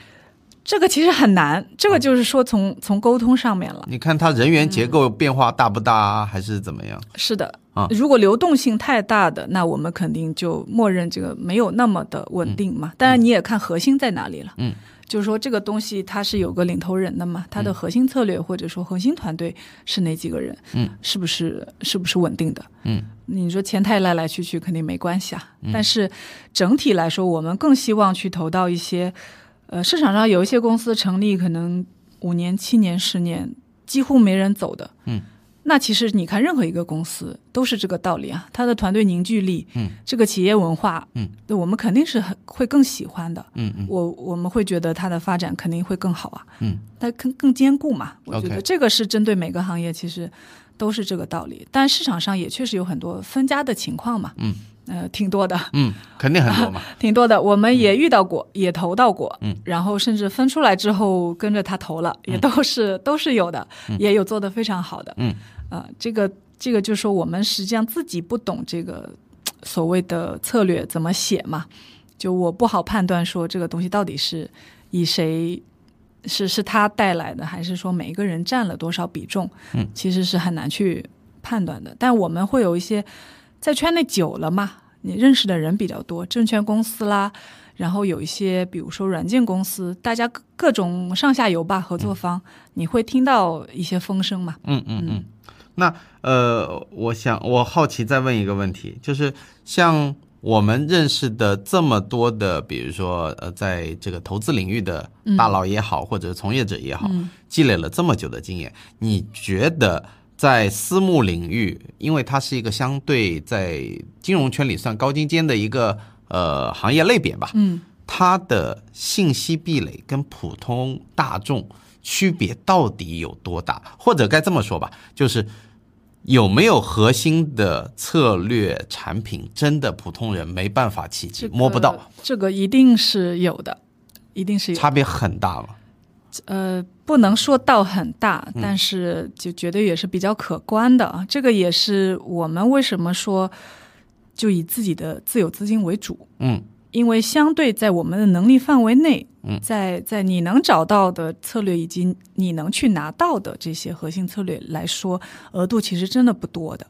这个其实很难，这个就是说从从沟通上面了。你看他人员结构变化大不大，还是怎么样？是的啊，如果流动性太大的，那我们肯定就默认这个没有那么的稳定嘛。当然你也看核心在哪里了，嗯，就是说这个东西它是有个领头人的嘛，它的核心策略或者说核心团队是哪几个人，嗯，是不是是不是稳定的？嗯，你说前台来来去去肯定没关系啊，但是整体来说，我们更希望去投到一些。呃，市场上有一些公司成立可能五年、七年、十年，几乎没人走的。嗯，那其实你看任何一个公司都是这个道理啊，它的团队凝聚力，嗯，这个企业文化，嗯，我们肯定是很会更喜欢的。嗯嗯，我我们会觉得它的发展肯定会更好啊。嗯，它更更坚固嘛。我觉得这个是针对每个行业，其实都是这个道理。但市场上也确实有很多分家的情况嘛。嗯，呃，挺多的。嗯，肯定很多嘛。*laughs* 挺多的，我们也遇到过，也投到过，嗯，然后甚至分出来之后跟着他投了，也都是都是有的，也有做得非常好的，嗯，啊、这个这个就是说我们实际上自己不懂这个所谓的策略怎么写嘛，就我不好判断说这个东西到底是以谁是是他带来的，还是说每一个人占了多少比重，嗯，其实是很难去判断的。但我们会有一些在圈内久了嘛，你认识的人比较多，证券公司啦，然后有一些比如说软件公司，大家各各种上下游吧，合作方，你会听到一些风声嘛？嗯嗯嗯。那呃，我想我好奇再问一个问题，就是像我们认识的这么多的，比如说呃，在这个投资领域的大佬也好，或者从业者也好，积累了这么久的经验，你觉得在私募领域，因为它是一个相对在金融圈里算高精尖的一个呃行业类别吧，嗯，它的信息壁垒跟普通大众区别到底有多大？或者该这么说吧，就是有没有核心的策略产品，真的普通人没办法企及，这个摸不到，，这个一定是有的，一定是有的。差别很大吗？呃，不能说到很大，嗯但是就绝对也是比较可观的啊。这个也是我们为什么说就以自己的自有资金为主，嗯因为相对在我们的能力范围内，嗯在在你能找到的策略以及你能去拿到的这些核心策略来说，额度其实真的不多的。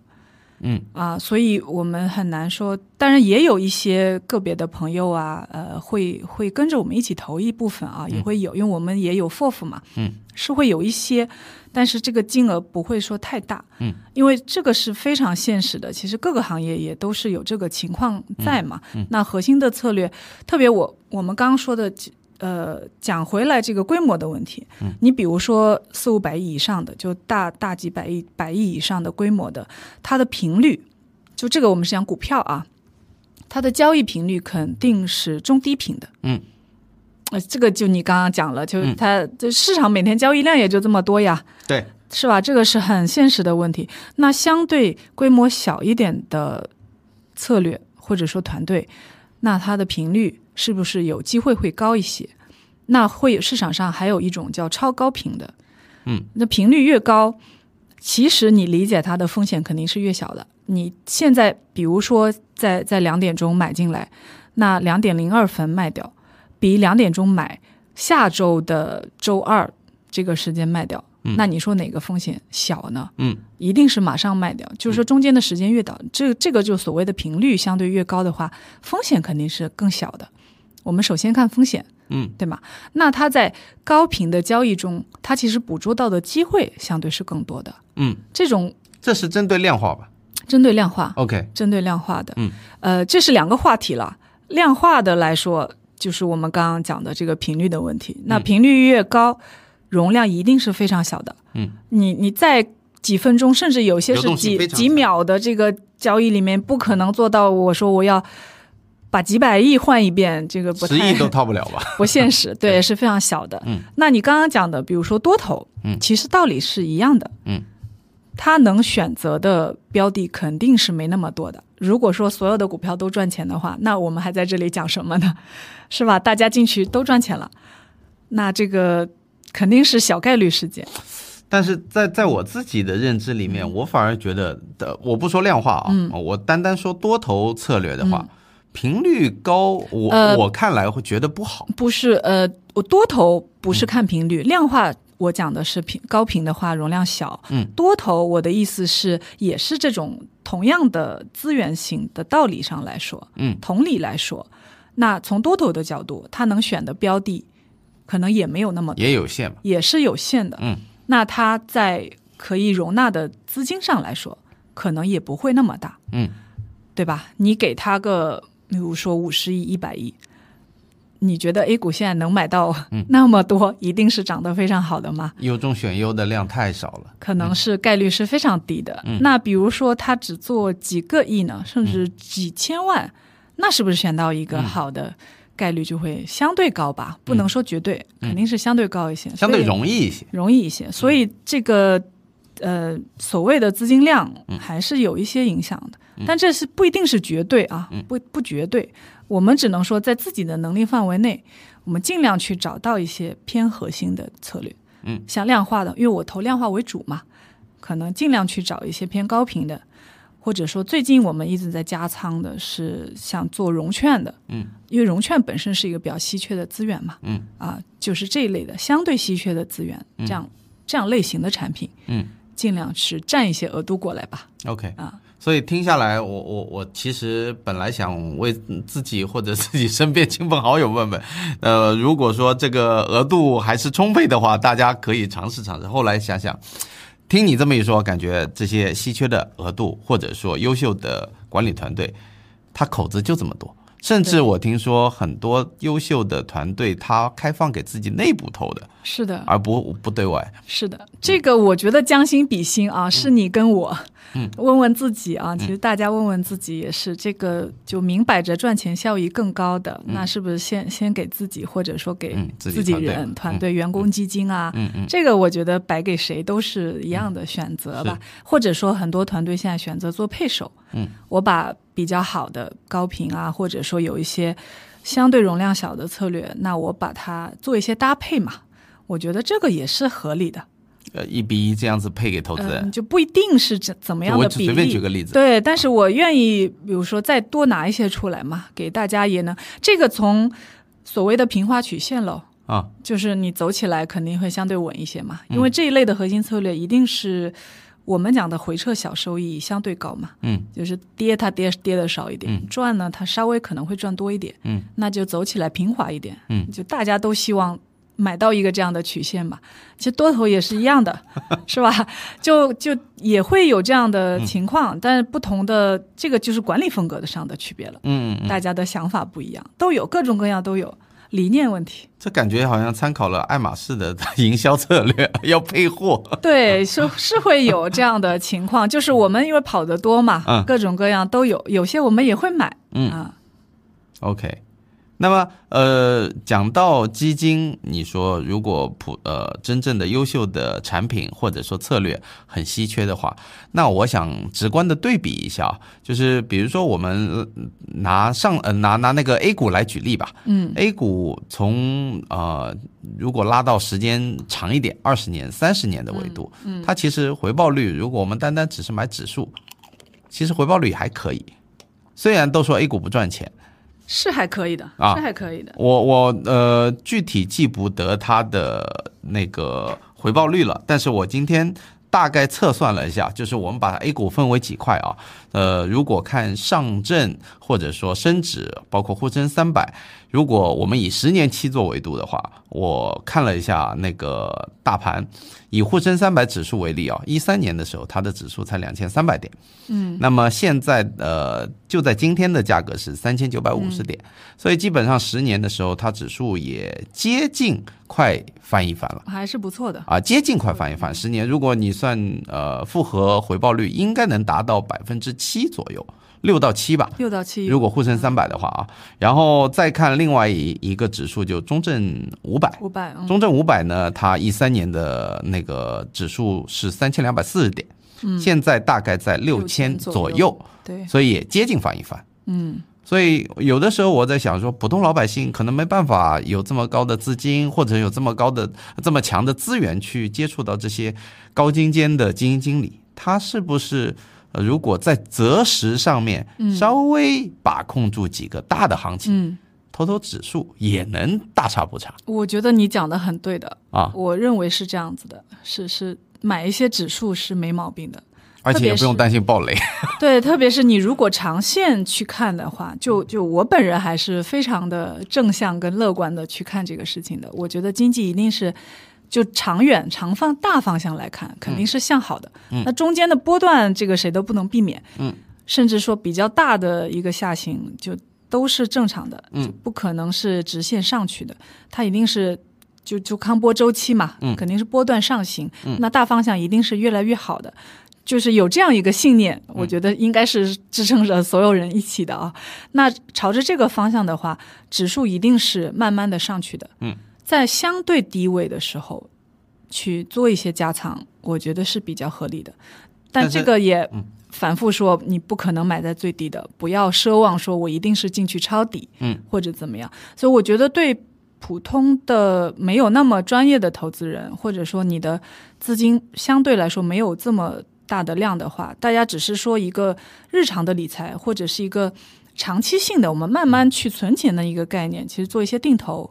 嗯啊，所以我们很难说。当然，也有一些个别的朋友啊，呃，会会跟着我们一起投一部分啊，也会有，因为我们也有 FOF 嘛，嗯，是会有一些，但是这个金额不会说太大，嗯，因为这个是非常现实的。其实各个行业也都是有这个情况在嘛。嗯那核心的策略，特别我我们刚刚说的。呃，讲回来这个规模的问题，嗯你比如说四五百亿以上的，就大大几百亿、百亿以上的规模的，它的频率，就这个我们是讲股票啊，它的交易频率肯定是中低频的。嗯，呃，这个就你刚刚讲了，就它这市场每天交易量也就这么多呀，对，是吧？这个是很现实的问题。那相对规模小一点的策略或者说团队，那它的频率是不是有机会会高一些？那会市场上还有一种叫超高频的，嗯，那频率越高，其实你理解它的风险肯定是越小的。你现在比如说在在两点钟买进来，那两点零二分卖掉，比两点钟买下周的周二这个时间卖掉，那你说哪个风险小呢？嗯，一定是马上卖掉。就是说中间的时间越短，这这个就所谓的频率相对越高的话，风险肯定是更小的。我们首先看风险，嗯，对吗？那它在高频的交易中，它其实捕捉到的机会相对是更多的。嗯，这种这是针对量化吧针对量化，？OK，针对量化的，嗯，呃，这是两个话题了。量化的来说，就是我们刚刚讲的这个频率的问题。那频率越高，容量一定是非常小的。嗯，你你在几分钟，甚至有些是几几秒的这个交易里面，不可能做到。我说我要把几百亿换一遍，这个十亿都套不了吧？*laughs* 不现实，对，是非常小的。嗯，那你刚刚讲的，比如说多头，嗯其实道理是一样的。嗯，他能选择的标的肯定是没那么多的。如果说所有的股票都赚钱的话，那我们还在这里讲什么呢？*laughs* 是吧？大家进去都赚钱了，那这个肯定是小概率事件。但是在在我自己的认知里面，我反而觉得的，我不说量化啊，我单单说多头策略的话，频率高，我我看来会觉得不好。不是，呃，我多头不是看频率，量化我讲的是频高频的话容量小，嗯，多头我的意思是也是这种同样的资源型的道理上来说，嗯，同理来说，那从多头的角度，他能选的标的可能也没有那么也有限嘛，也是有限的，嗯。那它在可以容纳的资金上来说，可能也不会那么大，嗯，对吧？你给他个，比如说五十亿、一百亿，你觉得 A 股现在能买到 *laughs* 那么多，一定是涨得非常好的吗？优中选优的量太少了，可能是概率是非常低的。那比如说他只做几个亿呢，甚至几千万，那是不是选到一个好的？概率就会相对高吧，不能说绝对，肯定是相对高一些，相对容易一些，容易一些。所以这个呃所谓的资金量还是有一些影响的，但这是不一定是绝对啊，不不绝对。我们只能说在自己的能力范围内，我们尽量去找到一些偏核心的策略。嗯，像量化的，因为我投量化为主嘛，可能尽量去找一些偏高频的。或者说，最近我们一直在加仓的是像做融券的，嗯，因为融券本身是一个比较稀缺的资源嘛，嗯，啊，就是这一类的相对稀缺的资源，这样这样类型的产品，嗯，尽量是占一些额度过来吧。OK，啊，所以听下来，我我我其实本来想为自己或者自己身边亲朋好友问问，*laughs* 呃，如果说这个额度还是充沛的话，大家可以尝试尝试。后来想想。听你这么一说，感觉这些稀缺的额度，或者说优秀的管理团队，他口子就这么多。甚至我听说很多优秀的团队，他开放给自己内部投的，是的，而不不对外。是的，这个我觉得将心比心啊，是你跟我。嗯，问问自己啊，其实大家问问自己也是，这个就明摆着赚钱效益更高的，那是不是先先给自己，或者说给自己人、团队、员工基金啊？嗯嗯，这个我觉得摆给谁都是一样的选择吧。或者说很多团队现在选择做配手，嗯，我把比较好的高频啊，或者说有一些相对容量小的策略，那我把它做一些搭配嘛，我觉得这个也是合理的。呃，一比一这样子配给投资人，就不一定是怎怎么样的比例。随便举个例子，对，但是我愿意，比如说再多拿一些出来嘛，给大家也能这个从所谓的平滑曲线喽啊，就是你走起来肯定会相对稳一些嘛，因为这一类的核心策略一定是我们讲的回撤小收益相对高嘛，嗯，就是跌它跌跌的少一点，赚呢它稍微可能会赚多一点，嗯，那就走起来平滑一点，嗯，就大家都希望。买到一个这样的曲线吧，其实多头也是一样的，*laughs* 是吧？就就也会有这样的情况，但是不同的这个就是管理风格的上的区别了。嗯，大家的想法不一样，都有各种各样都有理念问题。这感觉好像参考了爱马仕的营销策略，*laughs* 要配货。对，是是会有这样的情况，就是我们因为跑得多嘛，各种各样都有，有些我们也会买。嗯啊，OK。那么，呃，讲到基金，你说如果普呃真正的优秀的产品或者说策略很稀缺的话，那我想直观的对比一下，就是比如说我们拿上呃拿拿那个 A 股来举例吧，嗯，A 股从呃如果拉到时间长一点，二十年、三十年的维度，嗯，它其实回报率，如果我们单单只是买指数，其实回报率还可以，虽然都说 A 股不赚钱。是还可以的，啊，是还可以的。我我呃，具体记不得它的那个回报率了，但是我今天大概测算了一下，就是我们把 A 股分为几块啊，呃，如果看上证或者说深指，包括沪深三百，如果我们以十年期做维度的话，我看了一下那个大盘。以沪深三百指数为例啊，一三年的时候，它的指数才两千三百点，嗯，那么现在呃，就在今天的价格是三千九百五十点，所以基本上十年的时候，它指数也接近快翻一番了，还是不错的啊，接近快翻一番。十年，如果你算呃复合回报率，应该能达到百分之七左右。六到七吧，六到七。如果沪深三百的话啊，然后再看另外一一个指数，就中证五百。五百，中证五百呢，它一三年的那个指数是三千两百四十点，嗯，现在大概在六千左右，对，所以也接近翻一番。嗯，所以有的时候我在想说，普通老百姓可能没办法有这么高的资金，或者有这么高的、这么强的资源去接触到这些高精尖的基金经理，他是不是？呃，如果在择时上面稍微把控住几个大的行情，嗯投投指数也能大差不差。我觉得你讲的很对的啊，我认为是这样子的，是是买一些指数是没毛病的。而且也不用担心暴雷。*laughs* 对，特别是你如果长线去看的话，就就我本人还是非常的正向跟乐观的去看这个事情的。我觉得经济一定是就长远长放大方向来看，肯定是向好的。那中间的波段，这个谁都不能避免。嗯，甚至说比较大的一个下行，就都是正常的。嗯，不可能是直线上去的，它一定是就就康波周期嘛。嗯，肯定是波段上行。嗯，那大方向一定是越来越好的。就是有这样一个信念，我觉得应该是支撑着所有人一起的啊。那朝着这个方向的话，指数一定是慢慢的上去的。嗯，在相对低位的时候去做一些加仓，我觉得是比较合理的。但这个也反复说，你不可能买在最低的，不要奢望说我一定是进去抄底，嗯，或者怎么样。所以我觉得对普通的没有那么专业的投资人，或者说你的资金相对来说没有这么。大的量的话，大家只是说一个日常的理财，或者是一个长期性的，我们慢慢去存钱的一个概念，其实做一些定投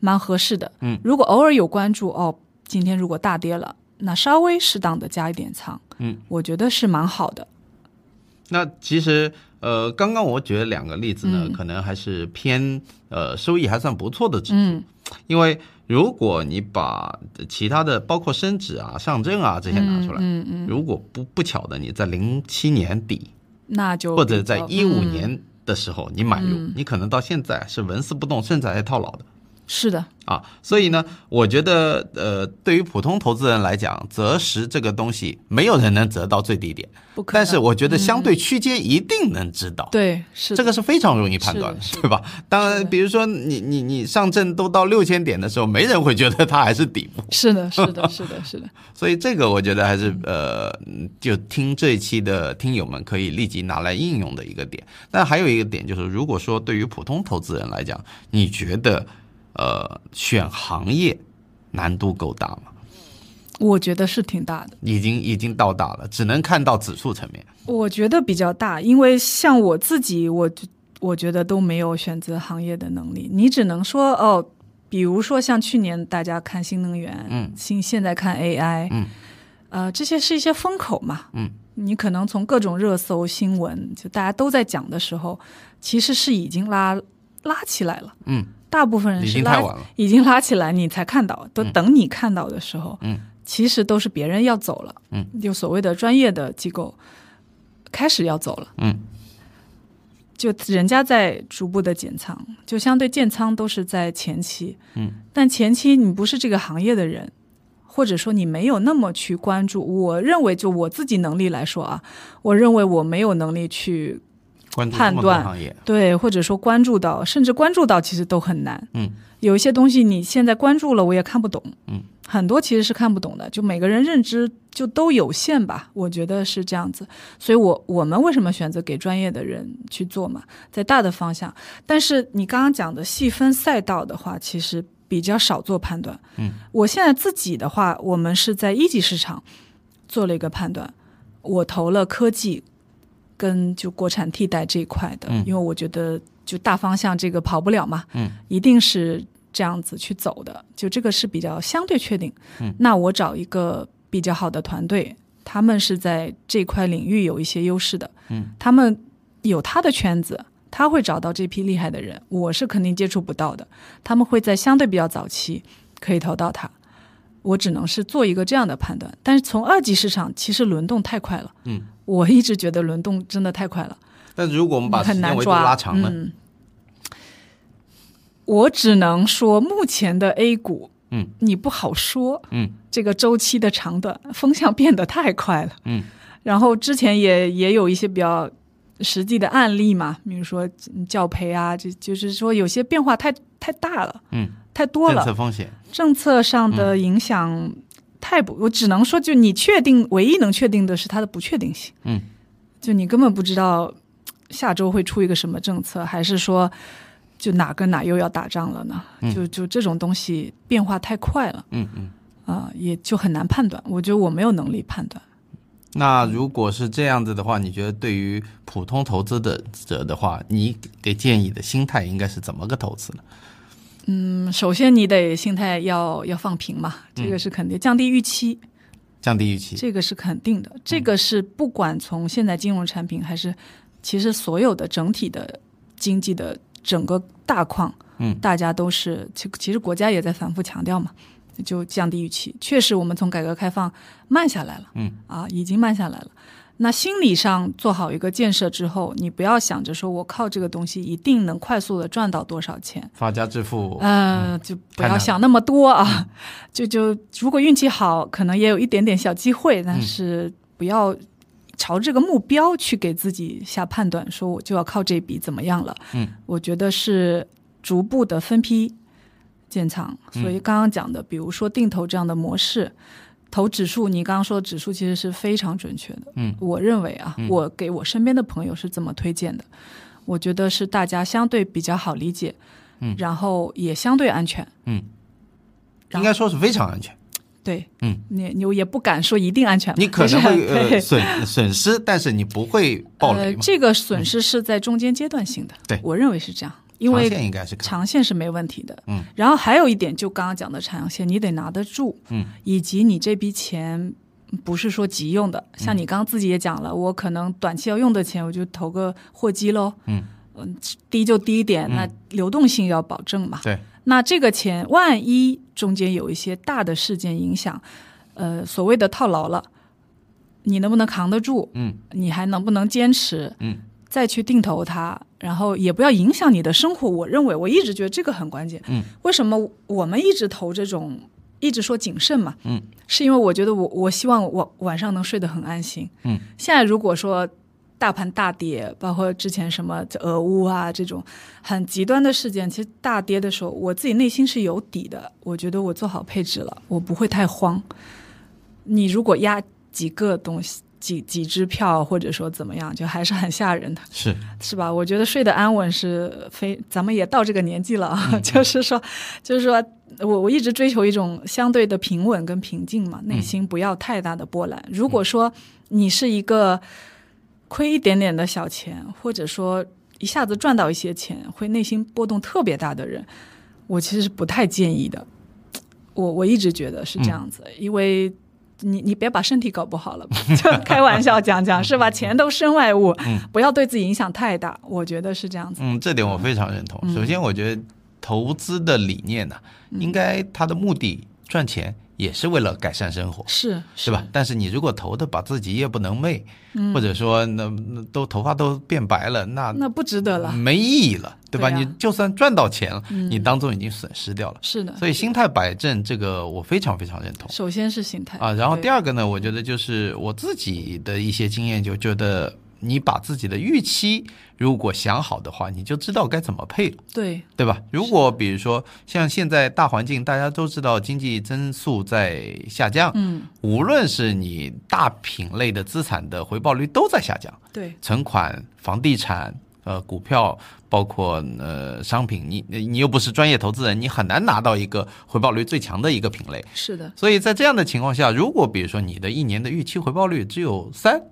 蛮合适的。嗯，如果偶尔有关注哦，今天如果大跌了，那稍微适当的加一点仓，嗯，我觉得是蛮好的。那其实呃，刚刚我举了两个例子呢，可能还是偏呃收益还算不错的指数，因为。如果你把其他的包括深指啊、上证啊这些拿出来，嗯嗯，如果不不巧的你在零七年底，那就或者在一五年的时候你买入，你可能到现在是纹丝不动，甚至还套牢的。是的啊，所以呢，我觉得呃，对于普通投资人来讲，择时这个东西，没有人能择到最低点，不可但是我觉得相对区间一定能知道。对，是这个是非常容易判断的，对吧？当然，比如说你你你上证都到六千点的时候，没人会觉得它还是底部。是的，是的，是的，是的。*laughs* 所以这个我觉得还是呃，就听这一期的听友们可以立即拿来应用的一个点。但还有一个点就是，如果说对于普通投资人来讲，你觉得？呃，选行业难度够大吗？我觉得是挺大的，已经已经到大了，只能看到指数层面。我觉得比较大，因为像我自己，我我觉得都没有选择行业的能力。你只能说哦，比如说像去年大家看新能源，嗯，新现在看 AI，嗯，呃，这些是一些风口嘛，嗯，你可能从各种热搜新闻，就大家都在讲的时候，其实是已经拉拉起来了，嗯。大部分人是拉已经拉起来，你才看到，都等你看到的时候，嗯，其实都是别人要走了，嗯，就所谓的专业的机构开始要走了，嗯，就人家在逐步的减仓，就相对建仓都是在前期，嗯，但前期你不是这个行业的人，或者说你没有那么去关注，我认为就我自己能力来说啊，我认为我没有能力去。判断对，或者说关注到，甚至关注到，其实都很难。嗯，有一些东西你现在关注了，我也看不懂。嗯，很多其实是看不懂的，就每个人认知就都有限吧，我觉得是这样子。所以，我我们为什么选择给专业的人去做嘛？在大的方向，但是你刚刚讲的细分赛道的话，其实比较少做判断。嗯，我现在自己的话，我们是在一级市场做了一个判断，我投了科技。跟就国产替代这一块的，因为我觉得就大方向这个跑不了嘛，嗯，一定是这样子去走的，就这个是比较相对确定。嗯，那我找一个比较好的团队，他们是在这块领域有一些优势的，嗯，他们有他的圈子，他会找到这批厉害的人，我是肯定接触不到的，他们会在相对比较早期可以投到他。我只能是做一个这样的判断，但是从二级市场其实轮动太快了，嗯，我一直觉得轮动真的太快了。但如果我们把很难抓拉长呢？我只能说目前的 A 股，嗯，你不好说，嗯，这个周期的长短，风向变得太快了，嗯，然后之前也也有一些比较实际的案例嘛，比如说教培啊，就就是说有些变化太太大了，嗯。太多了，政策风险，政策上的影响太不，我只能说，就你确定，唯一能确定的是它的不确定性。嗯，就你根本不知道下周会出一个什么政策，还是说就哪跟哪又要打仗了呢？就就这种东西变化太快了，嗯嗯。啊、也就很难判断。我觉得我没有能力判断。那如果是这样子的话，你觉得对于普通投资的者的话，你给建议的心态应该是怎么个投资呢？嗯，首先你得心态要要放平嘛，这个是肯定，降低预期，降低预期，这个是肯定的。这个是不管从现在金融产品还是其实所有的整体的经济的整个大框，嗯大家都是其其实国家也在反复强调嘛，就降低预期。确实，我们从改革开放慢下来了，嗯啊，已经慢下来了。那心理上做好一个建设之后，你不要想着说我靠这个东西一定能快速的赚到多少钱，发家致富，呃，就不要想那么多啊，*laughs* 就就如果运气好，可能也有一点点小机会，但是不要朝这个目标去给自己下判断，说我就要靠这笔怎么样了。嗯，我觉得是逐步的分批建仓，所以刚刚讲的，比如说定投这样的模式。投指数，你刚刚说的指数其实是非常准确的。嗯，我认为啊，我给我身边的朋友是这么推荐的。我觉得是大家相对比较好理解，嗯，然后也相对安全。嗯，应该说是非常安全。对，嗯，你你也不敢说一定安全嘛，你可能会呃损损失，但是你不会暴雷呃，这个损失是在中间阶段性的，对我认为是这样，因为长线应该是长线是没问题的。嗯，然后还有一点，就刚刚讲的长线，你得拿得住，嗯，以及你这笔钱不是说急用的，像你刚刚自己也讲了，我可能短期要用的钱，我就投个货基喽，嗯。嗯，低就低一点，那流动性要保证嘛，对，那这个钱万一中间有一些大的事件影响，呃，所谓的套牢了，你能不能扛得住？嗯，你还能不能坚持？嗯，再去定投它，然后也不要影响你的生活。我认为，我一直觉得这个很关键。嗯，为什么我们一直投这种，一直说谨慎嘛？嗯，是因为我觉得我我希望我晚上能睡得很安心。嗯，现在如果说。大盘大跌，包括之前什么俄乌啊这种很极端的事件，其实大跌的时候，我自己内心是有底的。我觉得我做好配置了，我不会太慌。你如果压几个东西、几几支票，或者说怎么样，就还是很吓人的，是 *laughs* 是吧？我觉得睡得安稳是非，咱们也到这个年纪了啊，*laughs* 就是说，就是说我我一直追求一种相对的平稳跟平静嘛，内心不要太大的波澜。如果说你是一个亏一点点的小钱，或者说一下子赚到一些钱，会内心波动特别大的人，我其实是不太建议的。我我一直觉得是这样子，因为你你别把身体搞不好了，就开玩笑讲讲是吧？钱都身外物，不要对自己影响太大。我觉得是这样子。嗯，这点我非常认同。首先，我觉得投资的理念呢、应该它的目的赚钱，也是为了改善生活。是是吧？？但是你如果投的把自己夜不能寐，或者说那那都头发都变白了，那那不值得了。没意义了，对吧？对啊你就算赚到钱了，你当中已经损失掉了。是的，所以心态摆正，这个我非常非常认同首先是心态啊。然后第二个呢，我觉得就是我自己的一些经验，就觉得你把自己的预期如果想好的话，你就知道该怎么配了。对对吧？如果比如说像现在大环境，大家都知道经济增速在下降，嗯，无论是你大品类的资产的回报率都在下降，对存款、房地产、呃股票，包括呃商品，你你又不是专业投资人，你很难拿到一个回报率最强的一个品类。是的，所以在这样的情况下，如果比如说你的一年的预期回报率只有三，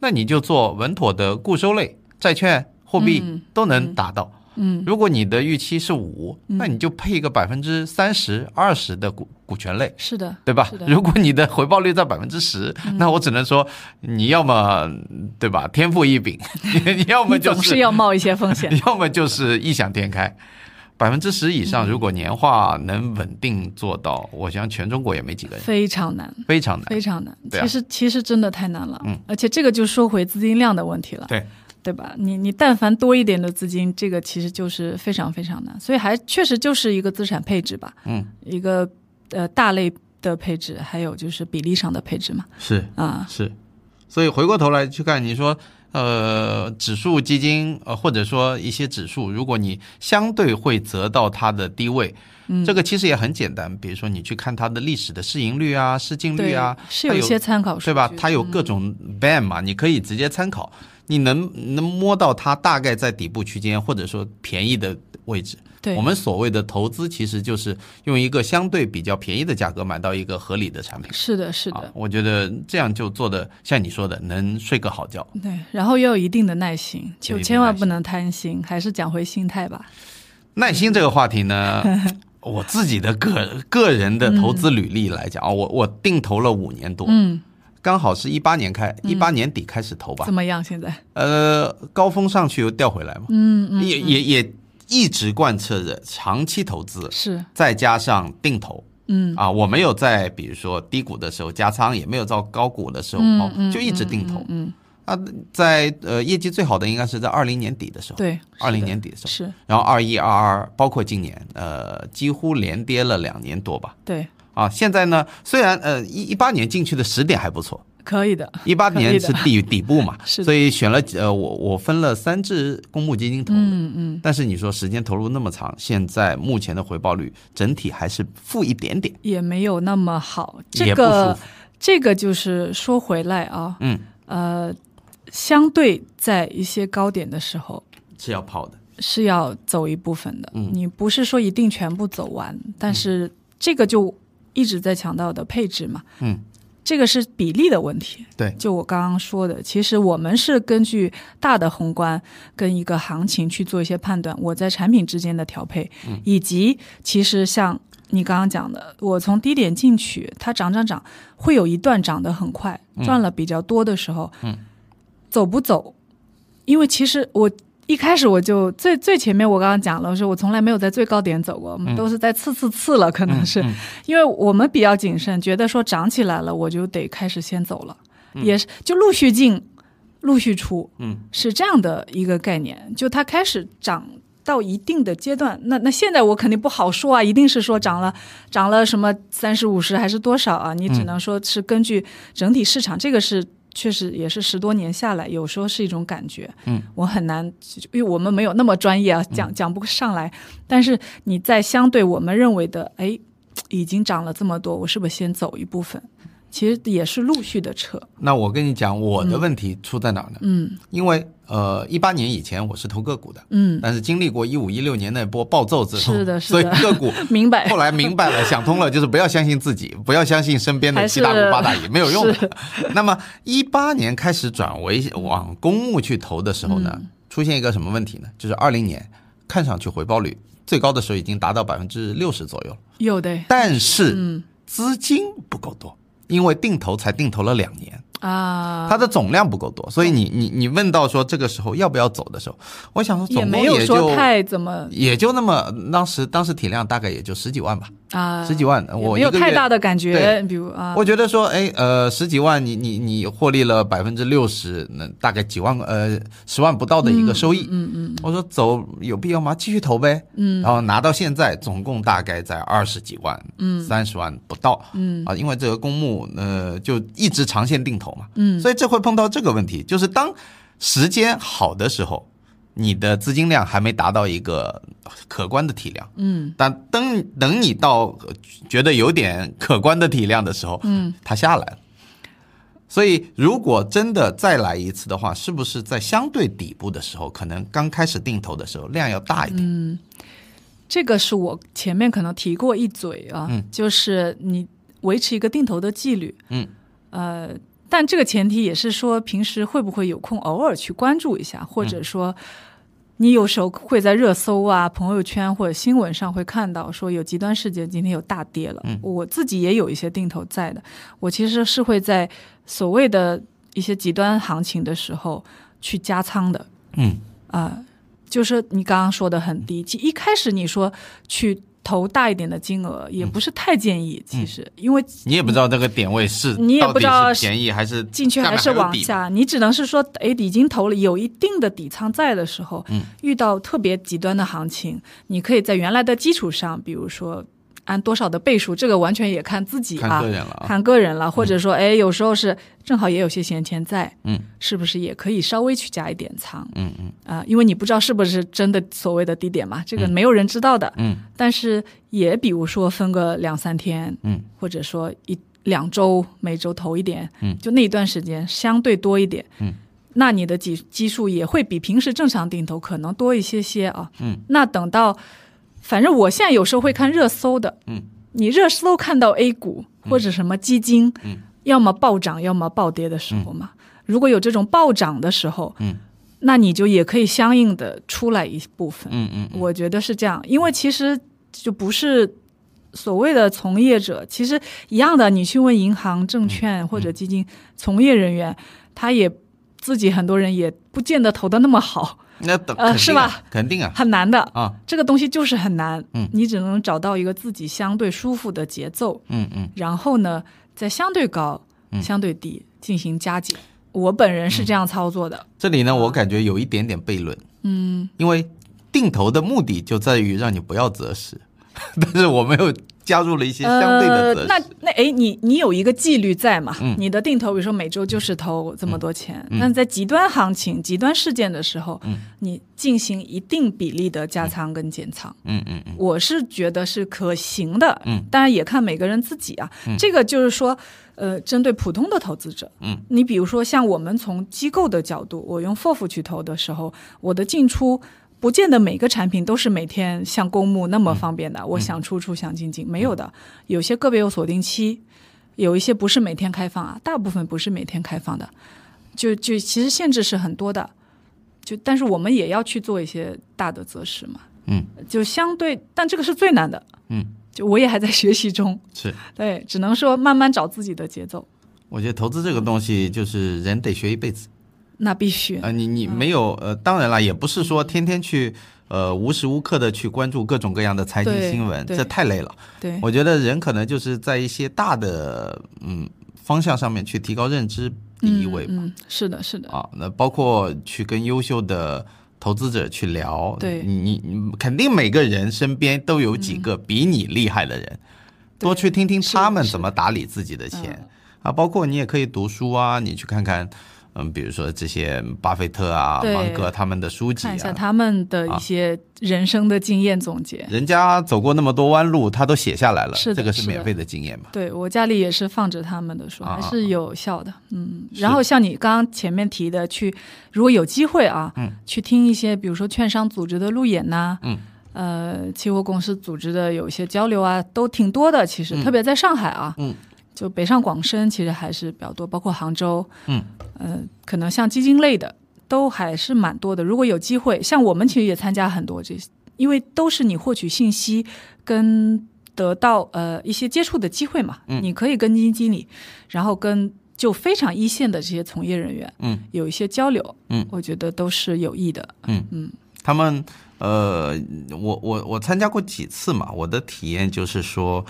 那你就做稳妥的固收类债券、货币嗯都能达到。嗯，如果你的预期是五，那你就配一个百分之三十、二十的股股权类，是的，对吧？如果你的回报率在百分之十，那我只能说你要么对吧，天赋异禀，*laughs* 你要么就是是要冒一些风险。*laughs* 要么就是异想天开。百分之十以上，如果年化能稳定做到，我想全中国也没几个人，非常难，非常难。非常难。其实其实真的太难了，嗯，而且这个就说回资金量的问题了，对，对吧？你你但凡多一点的资金，这个其实就是非常非常难，所以还确实就是一个资产配置吧，嗯，一个呃大类的配置，还有就是比例上的配置嘛，是啊，是。所以回过头来去看，你说呃，指数基金呃，或者说一些指数，如果你相对会择到它的低位，嗯，这个其实也很简单。比如说你去看它的历史的市盈率啊、市净率啊，是有一些参考数，对吧？它有各嗯种 band 嘛，你可以直接参考。你能能摸到它大概在底部区间，或者说便宜的位置。对我们所谓的投资，其实就是用一个相对比较便宜的价格买到一个合理的产品。是的，是啊的，，我觉得这样就做的像你说的，能睡个好觉。对，然后要有一定的耐心，就千万不能贪心，还是讲回心态吧。耐心这个话题呢，*laughs* 我自己的个个人的投资履历来讲啊，我我定投了五年多，嗯，刚好是一八年开，一八年底开始投吧怎，么样？现在？呃，高峰上去又掉回来嘛，嗯嗯，也也也一直贯彻着长期投资，是，再加上定投。嗯啊，我没有在比如说低谷的时候加仓，也没有到高谷的时候嗯，就一直定投。嗯，啊，在呃业绩最好的应该是在二零年底的时候，对，二零年底的时候，是然后二一、二二，包括今年，呃，几乎连跌了两年多吧。对，啊，现在呢，虽然呃一一八年进去的时点还不错，可以的。一八年是底底部嘛，*laughs* 是所以选了呃我我分了三只公募基金投的。嗯嗯，但是你说时间投入那么长，现在目前的回报率整体还是负一点点，也没有那么好。这个。这个就是说回来啊，嗯，呃，相对在一些高点的时候。是要跑的。是要走一部分的，嗯你不是说一定全部走完，但是这个就一直在强调的配置嘛，嗯，这个是比例的问题。对就我刚刚说的，其实我们是根据大的宏观跟一个行情去做一些判断，我在产品之间的调配，嗯以及其实像你刚刚讲的，我从低点进去，它涨涨涨，会有一段涨得很快，赚了比较多的时候，嗯，走不走？因为其实我。一开始我就最最前面，我刚刚讲了，是我从来没有在最高点走过，我们都是在次次次了，可能是、嗯因为我们比较谨慎，觉得说涨起来了，我就得开始先走了，也是就陆续进，陆续出，嗯，是这样的一个概念。就它开始涨到一定的阶段，那那现在我肯定不好说啊，一定是说涨了涨了什么三十五十还是多少啊？你只能说是根据整体市场，这个是。确实也是十多年下来，有时候是一种感觉，嗯，我很难，因为我们没有那么专业啊，讲讲不上来。但是你在相对我们认为的，哎，已经涨了这么多，我是不是先走一部分？其实也是陆续的撤，那我跟你讲，我的问题出在哪儿呢？嗯。因为呃，一八年以前我是投个股的，嗯，但是经历过一五一六年那波暴揍之后，是的是的。所以个股 *laughs* 明白。后。来明白了，想通了，就是不要相信自己，*laughs* 不要相信身边的七大姑八大姨，没有用的。*laughs* 那么一八年开始转为往公募去投的时候呢，嗯。出现一个什么问题呢？就是二零年看上去回报率最高的时候已经达到百分之六十左右了，有的。但是嗯。资金不够多，因为定投才定投了两年。啊，它的总量不够多，所以你你你问到说这个时候要不要走的时候，我想说也总共没有说也就太怎么也就那么，当时当时体量大概也就十几万吧，啊，十几万，我没有太大的感觉，比如啊，我觉得说，哎，呃，十几万你，你你获利了百分之六十，那大概几万呃十万不到的一个收益。嗯嗯我说走有必要吗？继续投呗。嗯然后拿到现在，总共大概在二十几万，嗯三十万不到。嗯啊，因为这个公募呃就一直长线定投嘛，嗯，所以这会碰到这个问题，就是当时间好的时候，你的资金量还没达到一个可观的体量。嗯。但等等你到呃觉得有点可观的体量的时候，嗯，它下来了。所以，如果真的再来一次的话，是不是在相对底部的时候，可能刚开始定投的时候量要大一点？嗯，这个是我前面可能提过一嘴啊，嗯。就是你维持一个定投的纪律，嗯，呃，但这个前提也是说平时会不会有空偶尔去关注一下，或者说你有时候会在热搜啊、朋友圈或者新闻上会看到说有极端事件今天有大跌了，嗯。我自己也有一些定投在的，我其实是会在所谓的一些极端行情的时候去加仓的，嗯。啊、就是你刚刚说的很低，一开始你说去投大一点的金额，也不是太建议，其实。因为你也不知道这个点位是你也不知道便宜还是进去还是往下，你只能是说，哎，已经投了有一定的底仓在的时候，嗯。遇到特别极端的行情，你可以在原来的基础上，比如说按多少的倍数，这个完全也看自己啊看个，人了啊。看个人了，或者说，哎，有时候是正好也有些闲钱在，嗯，是不是也可以稍微去加一点仓？嗯嗯。啊、因为你不知道是不是真的所谓的低点嘛，这个没有人知道的。嗯。但是也比如说分个两三天，嗯，或者说一两周，每周投一点，嗯。就那一段时间相对多一点，嗯，那你的基基数也会比平时正常定投可能多一些些啊。嗯，那等到，反正我现在有时候会看热搜的。嗯，你热搜看到 A 股或者什么基金，嗯，要么暴涨，要么暴跌的时候嘛。如果有这种暴涨的时候，嗯，那你就也可以相应的出来一部分。嗯嗯，我觉得是这样，因为其实就不是所谓的从业者，其实一样的。你去问银行、证券或者基金从业人员，他也自己很多人也不见得投的那么好。那等呃是吧？肯定啊，很难的啊，这个东西就是很难。嗯，你只能找到一个自己相对舒服的节奏。嗯嗯，然后呢，在相对高、相对低进行加减。我本人是这样操作的。这里呢，我感觉有一点点悖论。嗯，因为定投的目的就在于让你不要择时，*laughs* 但是我没有加入了一些相对的。那那哎，你你有一个纪律在嘛？嗯。你的定投，比如说每周就是投这么多钱，但在极端行情、极端事件的时候，嗯。你进行一定比例的加仓跟减仓。嗯嗯嗯。我是觉得是可行的，嗯，当然也看每个人自己啊，这个就是说，呃，针对普通的投资者，嗯，你比如说像我们从机构的角度，我用 FOF 去投的时候，我的进出不见得每个产品都是每天像公募那么方便的，我想出出想进进，没有的，有些个别有锁定期，有一些不是每天开放啊，大部分不是每天开放的，就就其实限制是很多的，就但是我们也要去做一些大的择时嘛。嗯，就相对，但这个是最难的。嗯，就我也还在学习中，是。对，只能说慢慢找自己的节奏。我觉得投资这个东西，就是人得学一辈子。那必须。啊、你你没有呃，当然了，也不是说天天去呃无时无刻的去关注各种各样的财经新闻，这太累了。对，我觉得人可能就是在一些大的嗯方向上面去提高认知第一位吧。嗯，是的，是的，啊，那包括去跟优秀的投资者去聊，对。你你你肯定每个人身边都有几个比你厉害的人，对多去听听他们怎么打理自己的钱嗯。啊，包括你也可以读书啊，你去看看，嗯，比如说这些巴菲特啊、芒格他们的书籍看一下啊。他们的一些人生的经验总结。人家走过那么多弯路，他都写下来了，这个是免费的经验嘛？对我家里也是放着他们的书，啊还是有效的。嗯，然后像你刚刚前面提的，去如果有机会啊，嗯，去听一些比如说券商组织的路演呐、嗯，呃，期货公司组织的有一些交流啊，都挺多的。其实、特别在上海啊，嗯，就北上广深其实还是比较多，包括杭州，嗯，呃，可能像基金类的都还是蛮多的。如果有机会，像我们其实也参加很多这些，因为都是你获取信息跟得到呃一些接触的机会嘛。嗯你可以跟基金经理，然后跟就非常一线的这些从业人员，嗯，有一些交流，嗯，我觉得都是有益的。嗯嗯他们呃，我我我参加过几次嘛，我的体验就是说，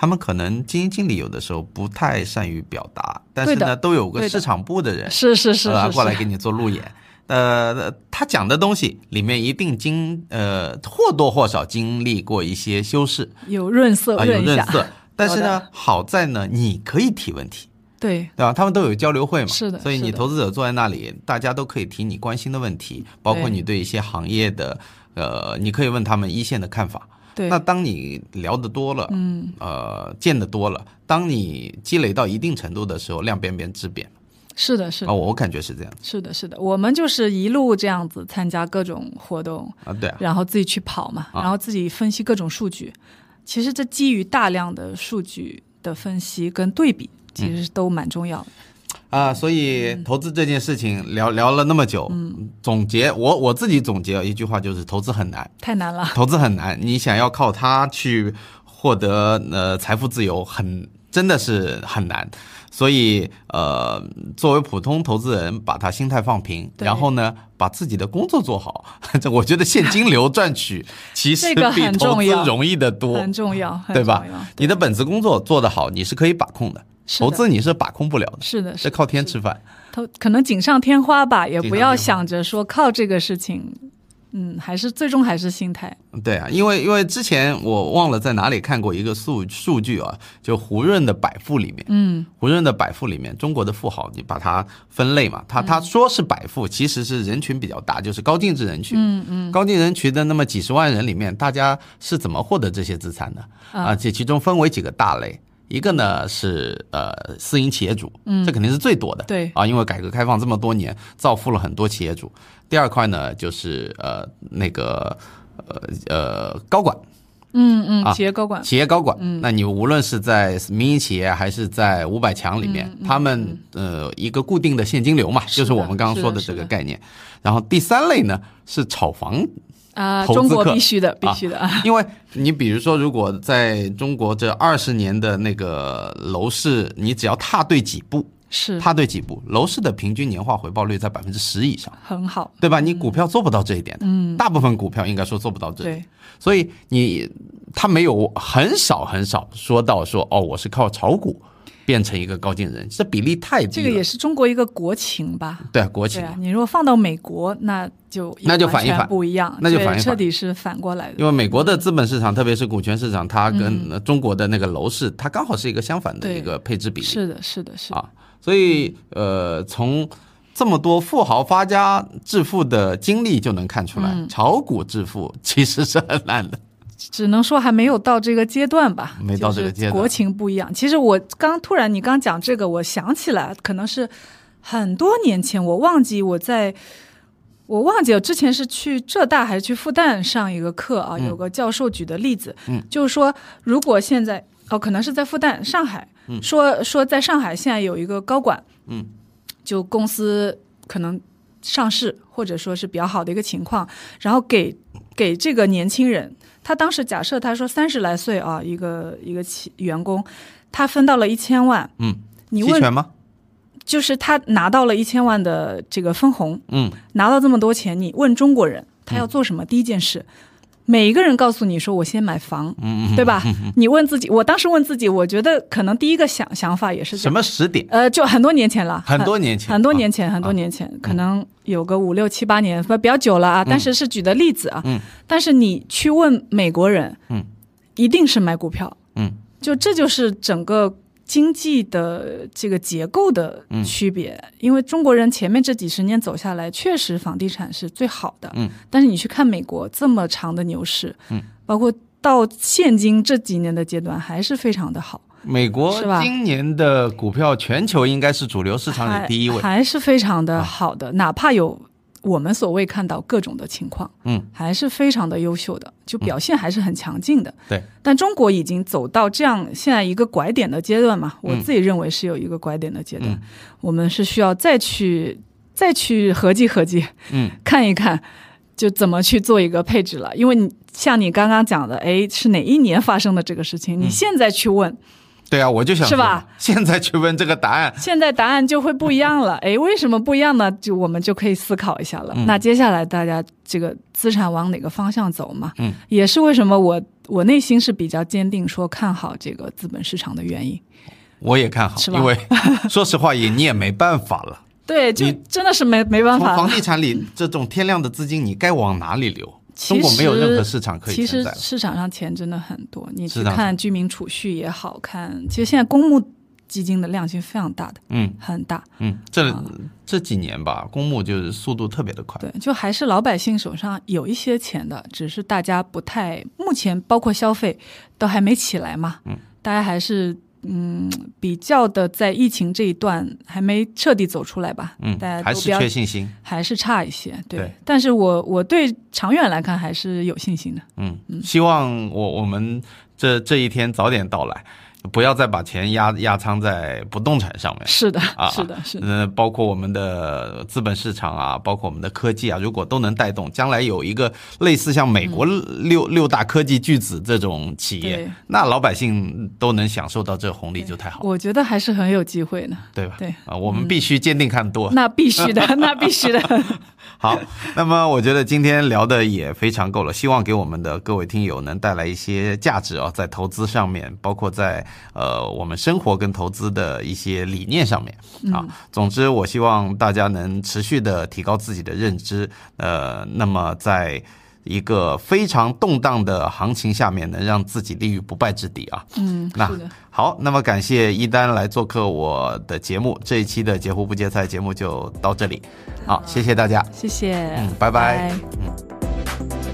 他们可能基金经理有的时候不太善于表达，但是呢，都有个市场部的人是是是是是，呃过来给你做路演。呃，他讲的东西里面一定经呃或多或少经历过一些修饰。有润色啊、有润色，*laughs* 但是呢，好在呢，你可以提问题，对。对吧？他们都有交流会嘛，是的所以你投资者坐在那里，大家都可以提你关心的问题，包括你对一些行业的，呃，你可以问他们一线的看法。对。那当你聊得多了，嗯，呃，见得多了，当你积累到一定程度的时候，量变变质变。是的是啊，的。我感觉是这样。是的，是的，我们就是一路这样子参加各种活动，啊，对啊，然后自己去跑嘛，啊。然后自己分析各种数据。其实这基于大量的数据的分析跟对比，其实都蛮重要的。啊，所以投资这件事情聊聊了那么久，嗯总结我我自己总结一句话，就是投资很难，太难了，投资很难，你想要靠它去获得呃财富自由很，真的是很难。所以呃，作为普通投资人，把他心态放平，然后呢，把自己的工作做好。这 *laughs* 我觉得现金流赚取 *laughs* 其实比投资容易的多很，重要，很对吧？你的本职工作做得好，你是可以把控的。投资你是把控不了的，是的，是靠天吃饭。投可能锦上添花吧，也不要想着说靠这个事情，嗯，还是最终还是心态。对啊，因为因为之前我忘了在哪里看过一个数数据啊，就胡润的百富里面，嗯，胡润的百富里面，中国的富豪你把它分类嘛，他他说是百富，其实是人群比较大，就是高净值人群。嗯嗯，高净值人群的那么几十万人里面，大家是怎么获得这些资产的？啊，这其中分为几个大类。一个呢是呃私营企业主，嗯，这肯定是最多的，对。啊，因为改革开放这么多年，造福了很多企业主。第二块呢就是呃那个呃呃高管，嗯嗯，啊企业高管，企业高管，嗯。那你无论是在民营企业还是在五百强里面，他们呃一个固定的现金流嘛，就是我们刚刚说的这个概念。然后第三类呢是炒房啊，投资中国客必须的，必须的啊，*laughs* 因为你比如说，如果在中国这二十年的那个楼市，你只要踏对几步，是。踏对几步，楼市的平均年化回报率在百分之十以上，很好，对吧？你股票做不到这一点的，嗯，大部分股票应该说做不到这一点，对，所以你他没有很少很少说到说哦，我是靠炒股变成一个高净人，这比例太低了。这个也是中国一个国情吧。对国情啊，你如果放到美国，那就那就反一完全反不一样，那就反一反彻底是反过来的。因为美国的资本市场，特别是股权市场，它嗯跟呃中国的那个楼市，它刚好是一个相反的一个配置比例。是的，是的，是的，啊，所以呃，从这么多富豪发家致富的经历就能看出来，嗯炒股致富其实是很难的。只能说还没有到这个阶段吧，没到这个阶段就是国情不一样。其实我刚突然你刚讲这个，我想起来，可能是很多年前，我忘记我在。我忘记了之前是去浙大还是去复旦上一个课啊，有个教授举的例子，嗯就是说如果现在哦，可能是在复旦上海，说说在上海现在有一个高管，嗯，就公司可能上市或者说是比较好的一个情况，然后给给这个年轻人，他当时假设他说三十来岁啊，一个一个企员工，他分到了一千万，嗯，你问吗？就是他拿到了一千万的这个分红，嗯，拿到这么多钱，你问中国人他要做什么？第一件事，每一个人告诉你说我先买房，嗯对吧？你问自己，我当时问自己，我觉得可能第一个想想法也是什。么时点？呃，就很多年前了，很多年前，很多年前，很多年前，可能有个五六七八年，不比较久了啊。但是是举的例子啊。嗯。但是你去问美国人，嗯，一定是买股票。嗯。就这就是整个经济的这个结构的区别，因为中国人前面这几十年走下来，确实房地产是最好的。嗯。但是你去看美国这么长的牛市，嗯，包括到现今这几年的阶段，还是非常的好。美国今年的股票全球应该是主流市场里第一位。还还是非常的好的，哪怕有我们所谓看到各种的情况，嗯，还是非常的优秀的，就表现还是很强劲的。对，但中国已经走到这样现在一个拐点的阶段嘛，我嗯自己认为是有一个拐点的阶段，我们是需要再去再去合计合计，嗯，看一看。就怎么去做一个配置了，因为你像你刚刚讲的，哎，是哪一年发生的这个事情？嗯你现在去问，对啊，我就想是吧？现在去问这个答案，现在答案就会不一样了。*laughs* 哎，为什么不一样呢？就我们就可以思考一下了。那接下来大家这个资产往哪个方向走嘛？嗯，也是为什么我我内心是比较坚定说看好这个资本市场的原因。我也看好，因为 *laughs* 说实话也你也没办法了。*laughs* 对，就你真的是没没办法。从房地产里这种天量的资金，你该往哪里流？其中国没有实任何市场可以其实。市场上钱真的很多，你去看居民储蓄也好看，其实现在公募基金的量是非常大的，嗯很大。嗯，这啊这几年吧，公募就是速度特别的快。对，就还是老百姓手上有一些钱的，只是大家不太，目前包括消费都还没起来嘛，嗯，大家还是嗯比较的在疫情这一段还没彻底走出来吧，嗯大家，还是缺信心。还是差一些，对，对但是我我对长远来看还是有信心的，嗯，希望我我们这这一天早点到来，不要再把钱压压仓在不动产上面。是的，啊是的，是的，嗯，包括我们的资本市场啊，包括我们的科技啊，如果都能带动，将来有一个类似像美国六、六大科技巨子这种企业，那老百姓都能享受到这红利，就太好了，我觉得还是很有机会的，对吧？对。啊，我们必须坚定看多。那必须的，那必须的，*laughs* *laughs* *laughs* 好，那么我觉得今天聊的也非常够了，希望给我们的各位听友能带来一些价值啊，在投资上面，包括在呃我们生活跟投资的一些理念上面啊。总之，我希望大家能持续的提高自己的认知，呃，那么在。一个非常动荡的行情下面，能让自己立于不败之地啊！嗯，那，好，那么感谢一丹来做客我的节目，这一期的截胡不截菜节目就到这里，好，谢谢大家。谢谢，嗯拜拜拜嗯。